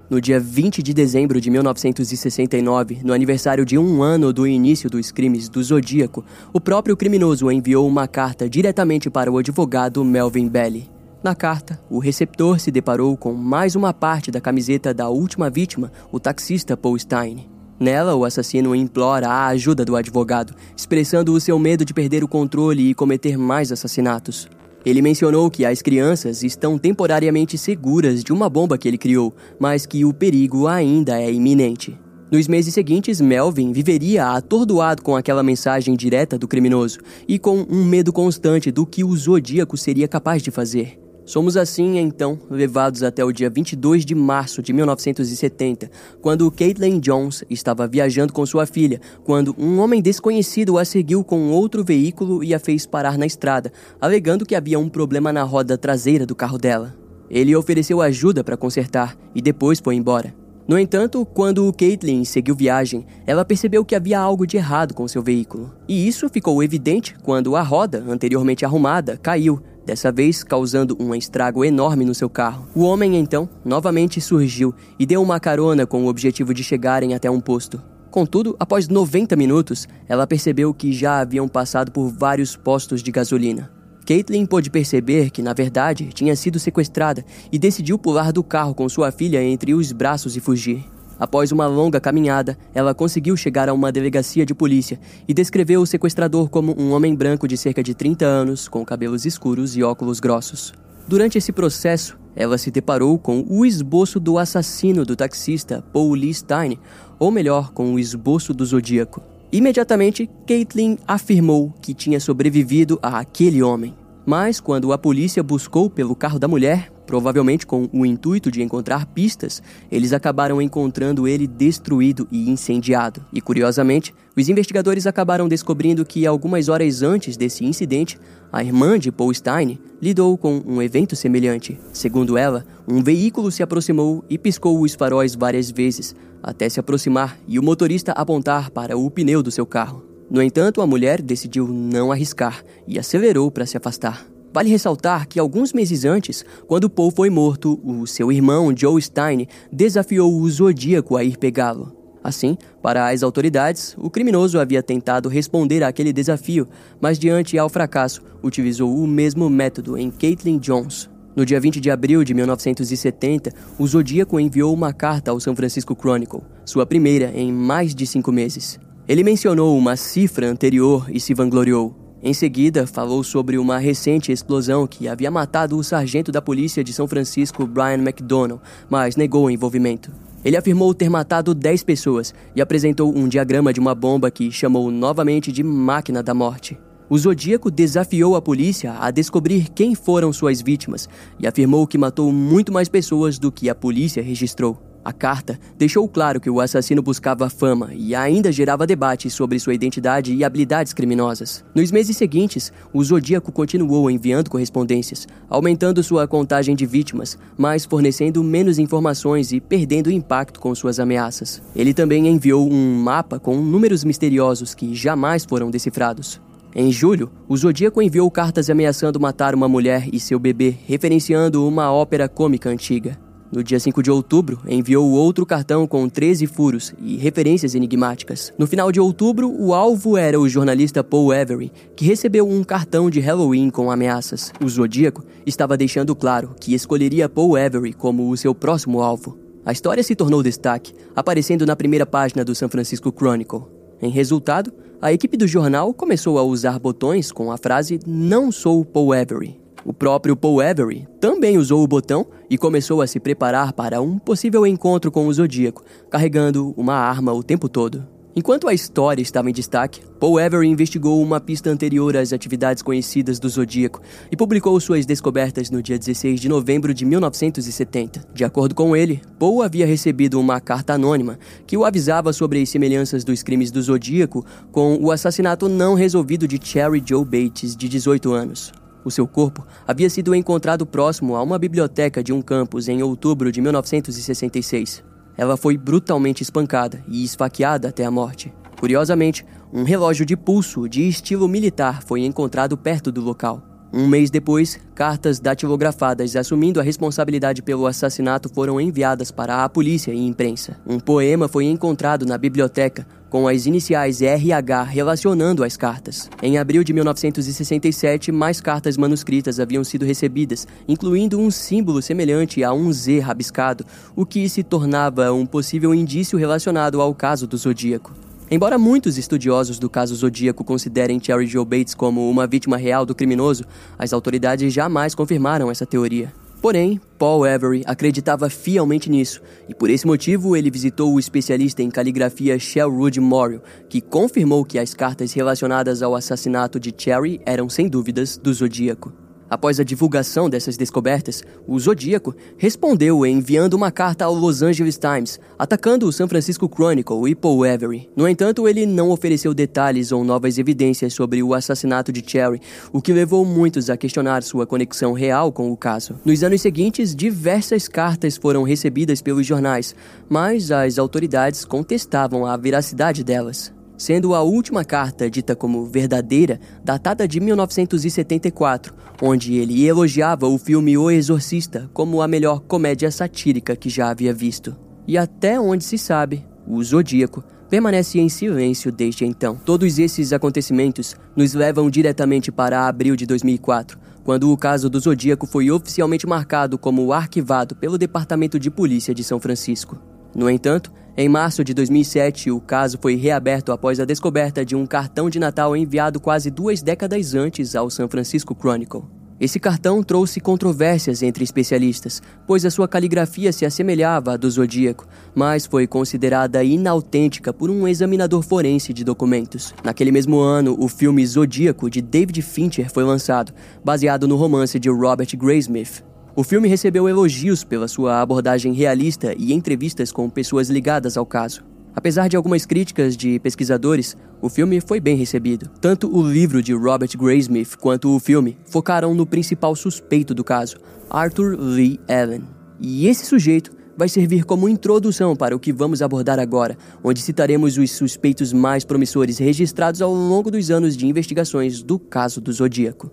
No dia 20 de dezembro de 1969, no aniversário de um ano do início dos crimes do Zodíaco, o próprio criminoso enviou uma carta diretamente para o advogado Melvin Belly. Na carta, o receptor se deparou com mais uma parte da camiseta da última vítima, o taxista Paul Stein. Nela, o assassino implora a ajuda do advogado, expressando o seu medo de perder o controle e cometer mais assassinatos. Ele mencionou que as crianças estão temporariamente seguras de uma bomba que ele criou, mas que o perigo ainda é iminente. Nos meses seguintes, Melvin viveria atordoado com aquela mensagem direta do criminoso e com um medo constante do que o zodíaco seria capaz de fazer. Somos assim, então, levados até o dia 22 de março de 1970, quando Caitlin Jones estava viajando com sua filha, quando um homem desconhecido a seguiu com outro veículo e a fez parar na estrada, alegando que havia um problema na roda traseira do carro dela. Ele ofereceu ajuda para consertar e depois foi embora. No entanto, quando Caitlin seguiu viagem, ela percebeu que havia algo de errado com seu veículo. E isso ficou evidente quando a roda, anteriormente arrumada, caiu, dessa vez causando um estrago enorme no seu carro. O homem então novamente surgiu e deu uma carona com o objetivo de chegarem até um posto. Contudo, após 90 minutos, ela percebeu que já haviam passado por vários postos de gasolina. Caitlin pôde perceber que, na verdade, tinha sido sequestrada e decidiu pular do carro com sua filha entre os braços e fugir. Após uma longa caminhada, ela conseguiu chegar a uma delegacia de polícia e descreveu o sequestrador como um homem branco de cerca de 30 anos, com cabelos escuros e óculos grossos. Durante esse processo, ela se deparou com o esboço do assassino do taxista Paul Lee Stein, ou melhor, com o esboço do Zodíaco. Imediatamente, Caitlin afirmou que tinha sobrevivido a aquele homem. Mas quando a polícia buscou pelo carro da mulher, Provavelmente com o intuito de encontrar pistas, eles acabaram encontrando ele destruído e incendiado. E curiosamente, os investigadores acabaram descobrindo que algumas horas antes desse incidente, a irmã de Paul Stein lidou com um evento semelhante. Segundo ela, um veículo se aproximou e piscou os faróis várias vezes, até se aproximar e o motorista apontar para o pneu do seu carro. No entanto, a mulher decidiu não arriscar e acelerou para se afastar. Vale ressaltar que alguns meses antes, quando Paul foi morto, o seu irmão Joe Stein desafiou o Zodíaco a ir pegá-lo. Assim, para as autoridades, o criminoso havia tentado responder àquele desafio, mas diante ao fracasso, utilizou o mesmo método em Caitlin Jones. No dia 20 de abril de 1970, o Zodíaco enviou uma carta ao San Francisco Chronicle, sua primeira em mais de cinco meses. Ele mencionou uma cifra anterior e se vangloriou. Em seguida, falou sobre uma recente explosão que havia matado o sargento da polícia de São Francisco, Brian McDonnell, mas negou o envolvimento. Ele afirmou ter matado 10 pessoas e apresentou um diagrama de uma bomba que chamou novamente de Máquina da Morte. O Zodíaco desafiou a polícia a descobrir quem foram suas vítimas e afirmou que matou muito mais pessoas do que a polícia registrou. A carta deixou claro que o assassino buscava fama e ainda gerava debates sobre sua identidade e habilidades criminosas. Nos meses seguintes, o Zodíaco continuou enviando correspondências, aumentando sua contagem de vítimas, mas fornecendo menos informações e perdendo impacto com suas ameaças. Ele também enviou um mapa com números misteriosos que jamais foram decifrados. Em julho, o Zodíaco enviou cartas ameaçando matar uma mulher e seu bebê, referenciando uma ópera cômica antiga. No dia 5 de outubro, enviou outro cartão com 13 furos e referências enigmáticas. No final de outubro, o alvo era o jornalista Paul Avery, que recebeu um cartão de Halloween com ameaças. O Zodíaco estava deixando claro que escolheria Paul Avery como o seu próximo alvo. A história se tornou destaque, aparecendo na primeira página do San Francisco Chronicle. Em resultado, a equipe do jornal começou a usar botões com a frase Não sou Paul Avery. O próprio Paul Avery também usou o botão e começou a se preparar para um possível encontro com o Zodíaco, carregando uma arma o tempo todo. Enquanto a história estava em destaque, Paul Avery investigou uma pista anterior às atividades conhecidas do Zodíaco e publicou suas descobertas no dia 16 de novembro de 1970. De acordo com ele, Paul havia recebido uma carta anônima que o avisava sobre as semelhanças dos crimes do Zodíaco com o assassinato não resolvido de Cherry Joe Bates, de 18 anos. O seu corpo havia sido encontrado próximo a uma biblioteca de um campus em outubro de 1966. Ela foi brutalmente espancada e esfaqueada até a morte. Curiosamente, um relógio de pulso de estilo militar foi encontrado perto do local. Um mês depois, cartas datilografadas assumindo a responsabilidade pelo assassinato foram enviadas para a polícia e imprensa. Um poema foi encontrado na biblioteca com as iniciais RH relacionando as cartas. Em abril de 1967, mais cartas manuscritas haviam sido recebidas, incluindo um símbolo semelhante a um Z rabiscado, o que se tornava um possível indício relacionado ao caso do Zodíaco. Embora muitos estudiosos do caso Zodíaco considerem Cherry Joe Bates como uma vítima real do criminoso, as autoridades jamais confirmaram essa teoria. Porém, Paul Avery acreditava fielmente nisso, e por esse motivo ele visitou o especialista em caligrafia Sherwood Morrow, que confirmou que as cartas relacionadas ao assassinato de Cherry eram sem dúvidas do Zodíaco. Após a divulgação dessas descobertas, o Zodíaco respondeu enviando uma carta ao Los Angeles Times, atacando o San Francisco Chronicle e Paul Avery. No entanto, ele não ofereceu detalhes ou novas evidências sobre o assassinato de Cherry, o que levou muitos a questionar sua conexão real com o caso. Nos anos seguintes, diversas cartas foram recebidas pelos jornais, mas as autoridades contestavam a veracidade delas sendo a última carta dita como verdadeira datada de 1974, onde ele elogiava o filme O Exorcista como a melhor comédia satírica que já havia visto. E até onde se sabe, o Zodíaco permanece em silêncio desde então. Todos esses acontecimentos nos levam diretamente para abril de 2004, quando o caso do Zodíaco foi oficialmente marcado como arquivado pelo Departamento de Polícia de São Francisco. No entanto, em março de 2007, o caso foi reaberto após a descoberta de um cartão de Natal enviado quase duas décadas antes ao San Francisco Chronicle. Esse cartão trouxe controvérsias entre especialistas, pois a sua caligrafia se assemelhava à do Zodíaco, mas foi considerada inautêntica por um examinador forense de documentos. Naquele mesmo ano, o filme Zodíaco de David Fincher foi lançado, baseado no romance de Robert Graysmith. O filme recebeu elogios pela sua abordagem realista e entrevistas com pessoas ligadas ao caso. Apesar de algumas críticas de pesquisadores, o filme foi bem recebido. Tanto o livro de Robert Graysmith quanto o filme focaram no principal suspeito do caso, Arthur Lee Allen. E esse sujeito vai servir como introdução para o que vamos abordar agora, onde citaremos os suspeitos mais promissores registrados ao longo dos anos de investigações do caso do Zodíaco.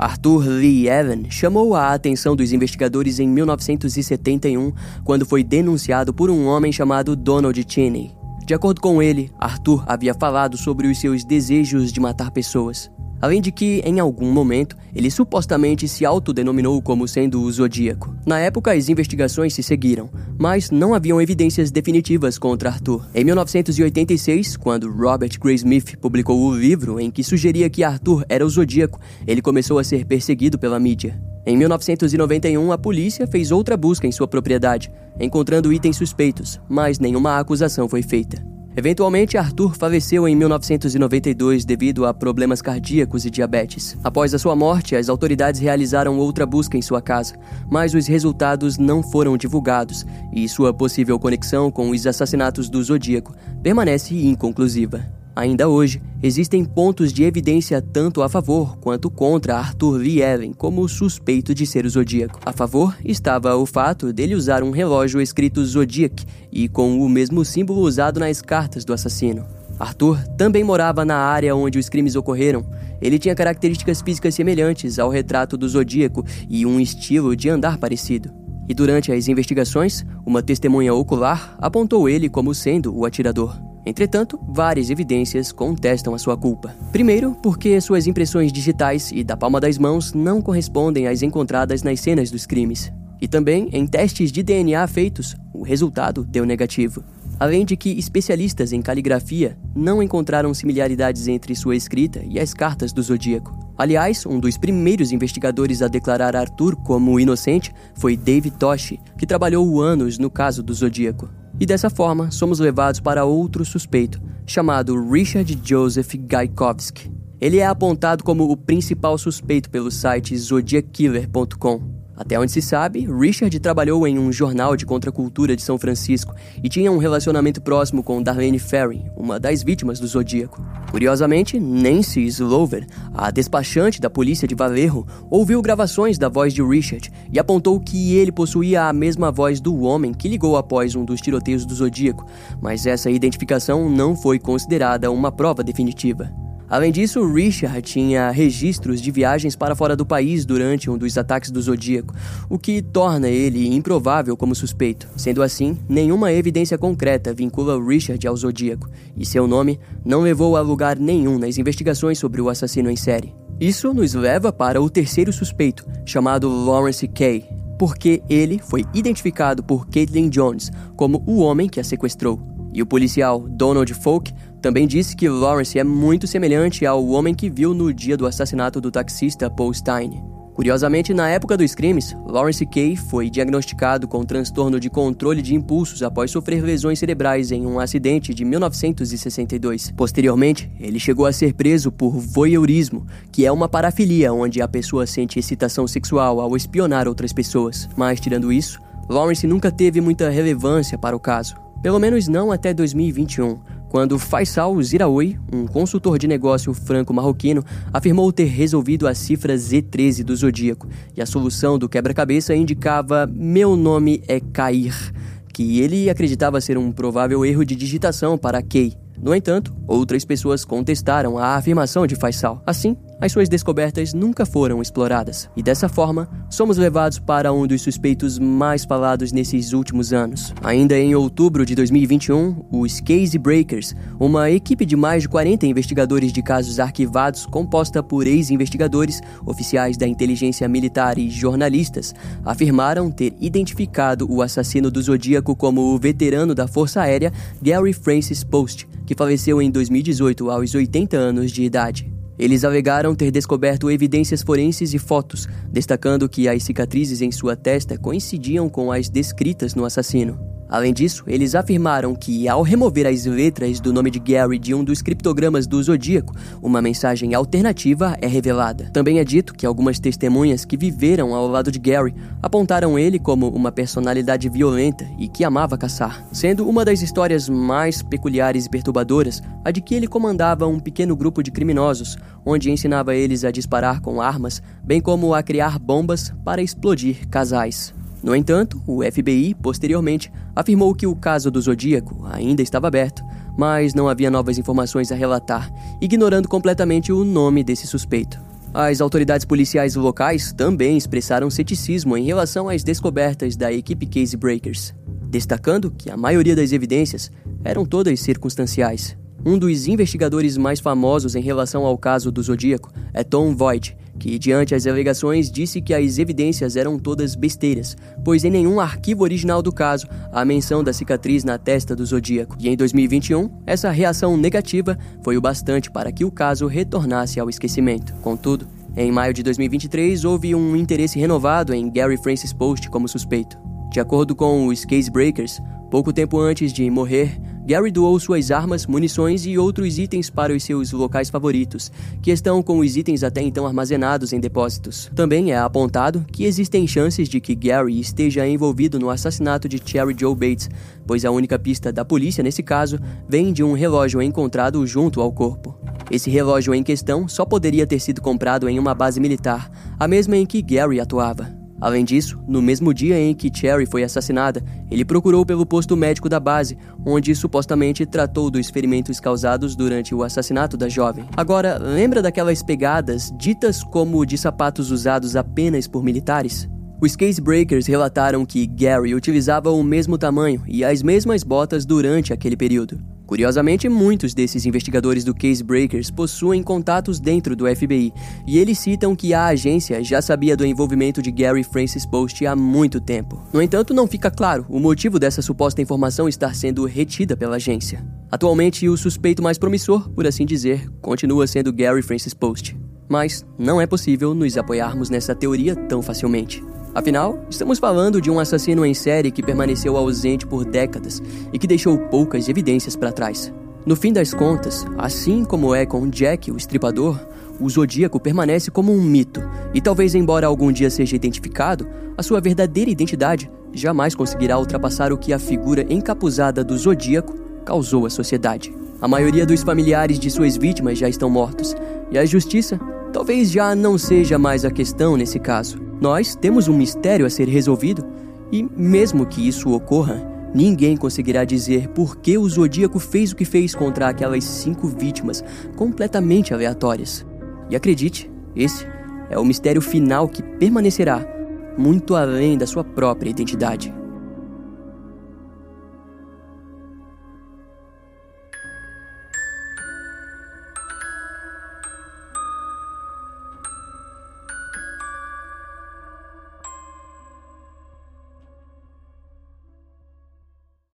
Arthur Lee Evan chamou a atenção dos investigadores em 1971, quando foi denunciado por um homem chamado Donald Cheney. De acordo com ele, Arthur havia falado sobre os seus desejos de matar pessoas. Além de que, em algum momento, ele supostamente se autodenominou como sendo o Zodíaco. Na época, as investigações se seguiram, mas não haviam evidências definitivas contra Arthur. Em 1986, quando Robert Graysmith publicou o livro em que sugeria que Arthur era o Zodíaco, ele começou a ser perseguido pela mídia. Em 1991, a polícia fez outra busca em sua propriedade, encontrando itens suspeitos, mas nenhuma acusação foi feita. Eventualmente, Arthur faleceu em 1992 devido a problemas cardíacos e diabetes. Após a sua morte, as autoridades realizaram outra busca em sua casa, mas os resultados não foram divulgados e sua possível conexão com os assassinatos do Zodíaco permanece inconclusiva. Ainda hoje, existem pontos de evidência tanto a favor quanto contra Arthur Lee Allen como suspeito de ser o Zodíaco. A favor estava o fato dele usar um relógio escrito Zodiac e com o mesmo símbolo usado nas cartas do assassino. Arthur também morava na área onde os crimes ocorreram. Ele tinha características físicas semelhantes ao retrato do Zodíaco e um estilo de andar parecido. E durante as investigações, uma testemunha ocular apontou ele como sendo o atirador. Entretanto, várias evidências contestam a sua culpa. Primeiro, porque suas impressões digitais e da palma das mãos não correspondem às encontradas nas cenas dos crimes. E também, em testes de DNA feitos, o resultado deu negativo. Além de que especialistas em caligrafia não encontraram similaridades entre sua escrita e as cartas do Zodíaco. Aliás, um dos primeiros investigadores a declarar Arthur como inocente foi David Toshi, que trabalhou anos no caso do Zodíaco. E dessa forma, somos levados para outro suspeito, chamado Richard Joseph Gaikovsky. Ele é apontado como o principal suspeito pelo site zodiackiller.com. Até onde se sabe, Richard trabalhou em um jornal de contracultura de São Francisco e tinha um relacionamento próximo com Darlene Ferry, uma das vítimas do Zodíaco. Curiosamente, Nancy Slover, a despachante da polícia de Valerro, ouviu gravações da voz de Richard e apontou que ele possuía a mesma voz do homem que ligou após um dos tiroteios do Zodíaco, mas essa identificação não foi considerada uma prova definitiva. Além disso, Richard tinha registros de viagens para fora do país durante um dos ataques do Zodíaco, o que torna ele improvável como suspeito. Sendo assim, nenhuma evidência concreta vincula Richard ao Zodíaco, e seu nome não levou a lugar nenhum nas investigações sobre o assassino em série. Isso nos leva para o terceiro suspeito, chamado Lawrence Kay, porque ele foi identificado por Caitlin Jones como o homem que a sequestrou. E o policial Donald Folk também disse que Lawrence é muito semelhante ao homem que viu no dia do assassinato do taxista Paul Stein. Curiosamente, na época dos crimes, Lawrence Kay foi diagnosticado com transtorno de controle de impulsos após sofrer lesões cerebrais em um acidente de 1962. Posteriormente, ele chegou a ser preso por voyeurismo, que é uma parafilia onde a pessoa sente excitação sexual ao espionar outras pessoas. Mas, tirando isso, Lawrence nunca teve muita relevância para o caso. Pelo menos não até 2021, quando Faisal Ziraoui, um consultor de negócio franco-marroquino, afirmou ter resolvido a cifra Z13 do Zodíaco, e a solução do quebra-cabeça indicava Meu nome é Cair, que ele acreditava ser um provável erro de digitação para Kei. No entanto, outras pessoas contestaram a afirmação de Faisal. Assim, as suas descobertas nunca foram exploradas. E dessa forma, somos levados para um dos suspeitos mais falados nesses últimos anos. Ainda em outubro de 2021, os Case Breakers, uma equipe de mais de 40 investigadores de casos arquivados composta por ex-investigadores, oficiais da inteligência militar e jornalistas, afirmaram ter identificado o assassino do Zodíaco como o veterano da Força Aérea Gary Francis Post, que faleceu em 2018 aos 80 anos de idade. Eles alegaram ter descoberto evidências forenses e fotos, destacando que as cicatrizes em sua testa coincidiam com as descritas no assassino. Além disso, eles afirmaram que, ao remover as letras do nome de Gary de um dos criptogramas do Zodíaco, uma mensagem alternativa é revelada. Também é dito que algumas testemunhas que viveram ao lado de Gary apontaram ele como uma personalidade violenta e que amava caçar, sendo uma das histórias mais peculiares e perturbadoras a de que ele comandava um pequeno grupo de criminosos, onde ensinava eles a disparar com armas, bem como a criar bombas para explodir casais. No entanto, o FBI, posteriormente, afirmou que o caso do Zodíaco ainda estava aberto, mas não havia novas informações a relatar, ignorando completamente o nome desse suspeito. As autoridades policiais locais também expressaram ceticismo em relação às descobertas da equipe Case Breakers, destacando que a maioria das evidências eram todas circunstanciais. Um dos investigadores mais famosos em relação ao caso do Zodíaco é Tom Voigt, que, diante as alegações, disse que as evidências eram todas besteiras, pois em nenhum arquivo original do caso há menção da cicatriz na testa do Zodíaco. E em 2021, essa reação negativa foi o bastante para que o caso retornasse ao esquecimento. Contudo, em maio de 2023, houve um interesse renovado em Gary Francis Post como suspeito. De acordo com os Case Breakers, pouco tempo antes de morrer, Gary doou suas armas, munições e outros itens para os seus locais favoritos, que estão com os itens até então armazenados em depósitos. Também é apontado que existem chances de que Gary esteja envolvido no assassinato de Cherry Joe Bates, pois a única pista da polícia nesse caso vem de um relógio encontrado junto ao corpo. Esse relógio em questão só poderia ter sido comprado em uma base militar, a mesma em que Gary atuava. Além disso, no mesmo dia em que Cherry foi assassinada, ele procurou pelo posto médico da base, onde supostamente tratou dos ferimentos causados durante o assassinato da jovem. Agora, lembra daquelas pegadas ditas como de sapatos usados apenas por militares? Os casebreakers relataram que Gary utilizava o mesmo tamanho e as mesmas botas durante aquele período. Curiosamente, muitos desses investigadores do Case Breakers possuem contatos dentro do FBI, e eles citam que a agência já sabia do envolvimento de Gary Francis Post há muito tempo. No entanto, não fica claro o motivo dessa suposta informação estar sendo retida pela agência. Atualmente, o suspeito mais promissor, por assim dizer, continua sendo Gary Francis Post. Mas não é possível nos apoiarmos nessa teoria tão facilmente. Afinal, estamos falando de um assassino em série que permaneceu ausente por décadas e que deixou poucas evidências para trás. No fim das contas, assim como é com Jack, o estripador, o Zodíaco permanece como um mito, e talvez, embora algum dia seja identificado, a sua verdadeira identidade jamais conseguirá ultrapassar o que a figura encapuzada do Zodíaco causou à sociedade. A maioria dos familiares de suas vítimas já estão mortos, e a justiça talvez já não seja mais a questão nesse caso. Nós temos um mistério a ser resolvido e, mesmo que isso ocorra, ninguém conseguirá dizer por que o Zodíaco fez o que fez contra aquelas cinco vítimas completamente aleatórias. E acredite, esse é o mistério final que permanecerá muito além da sua própria identidade.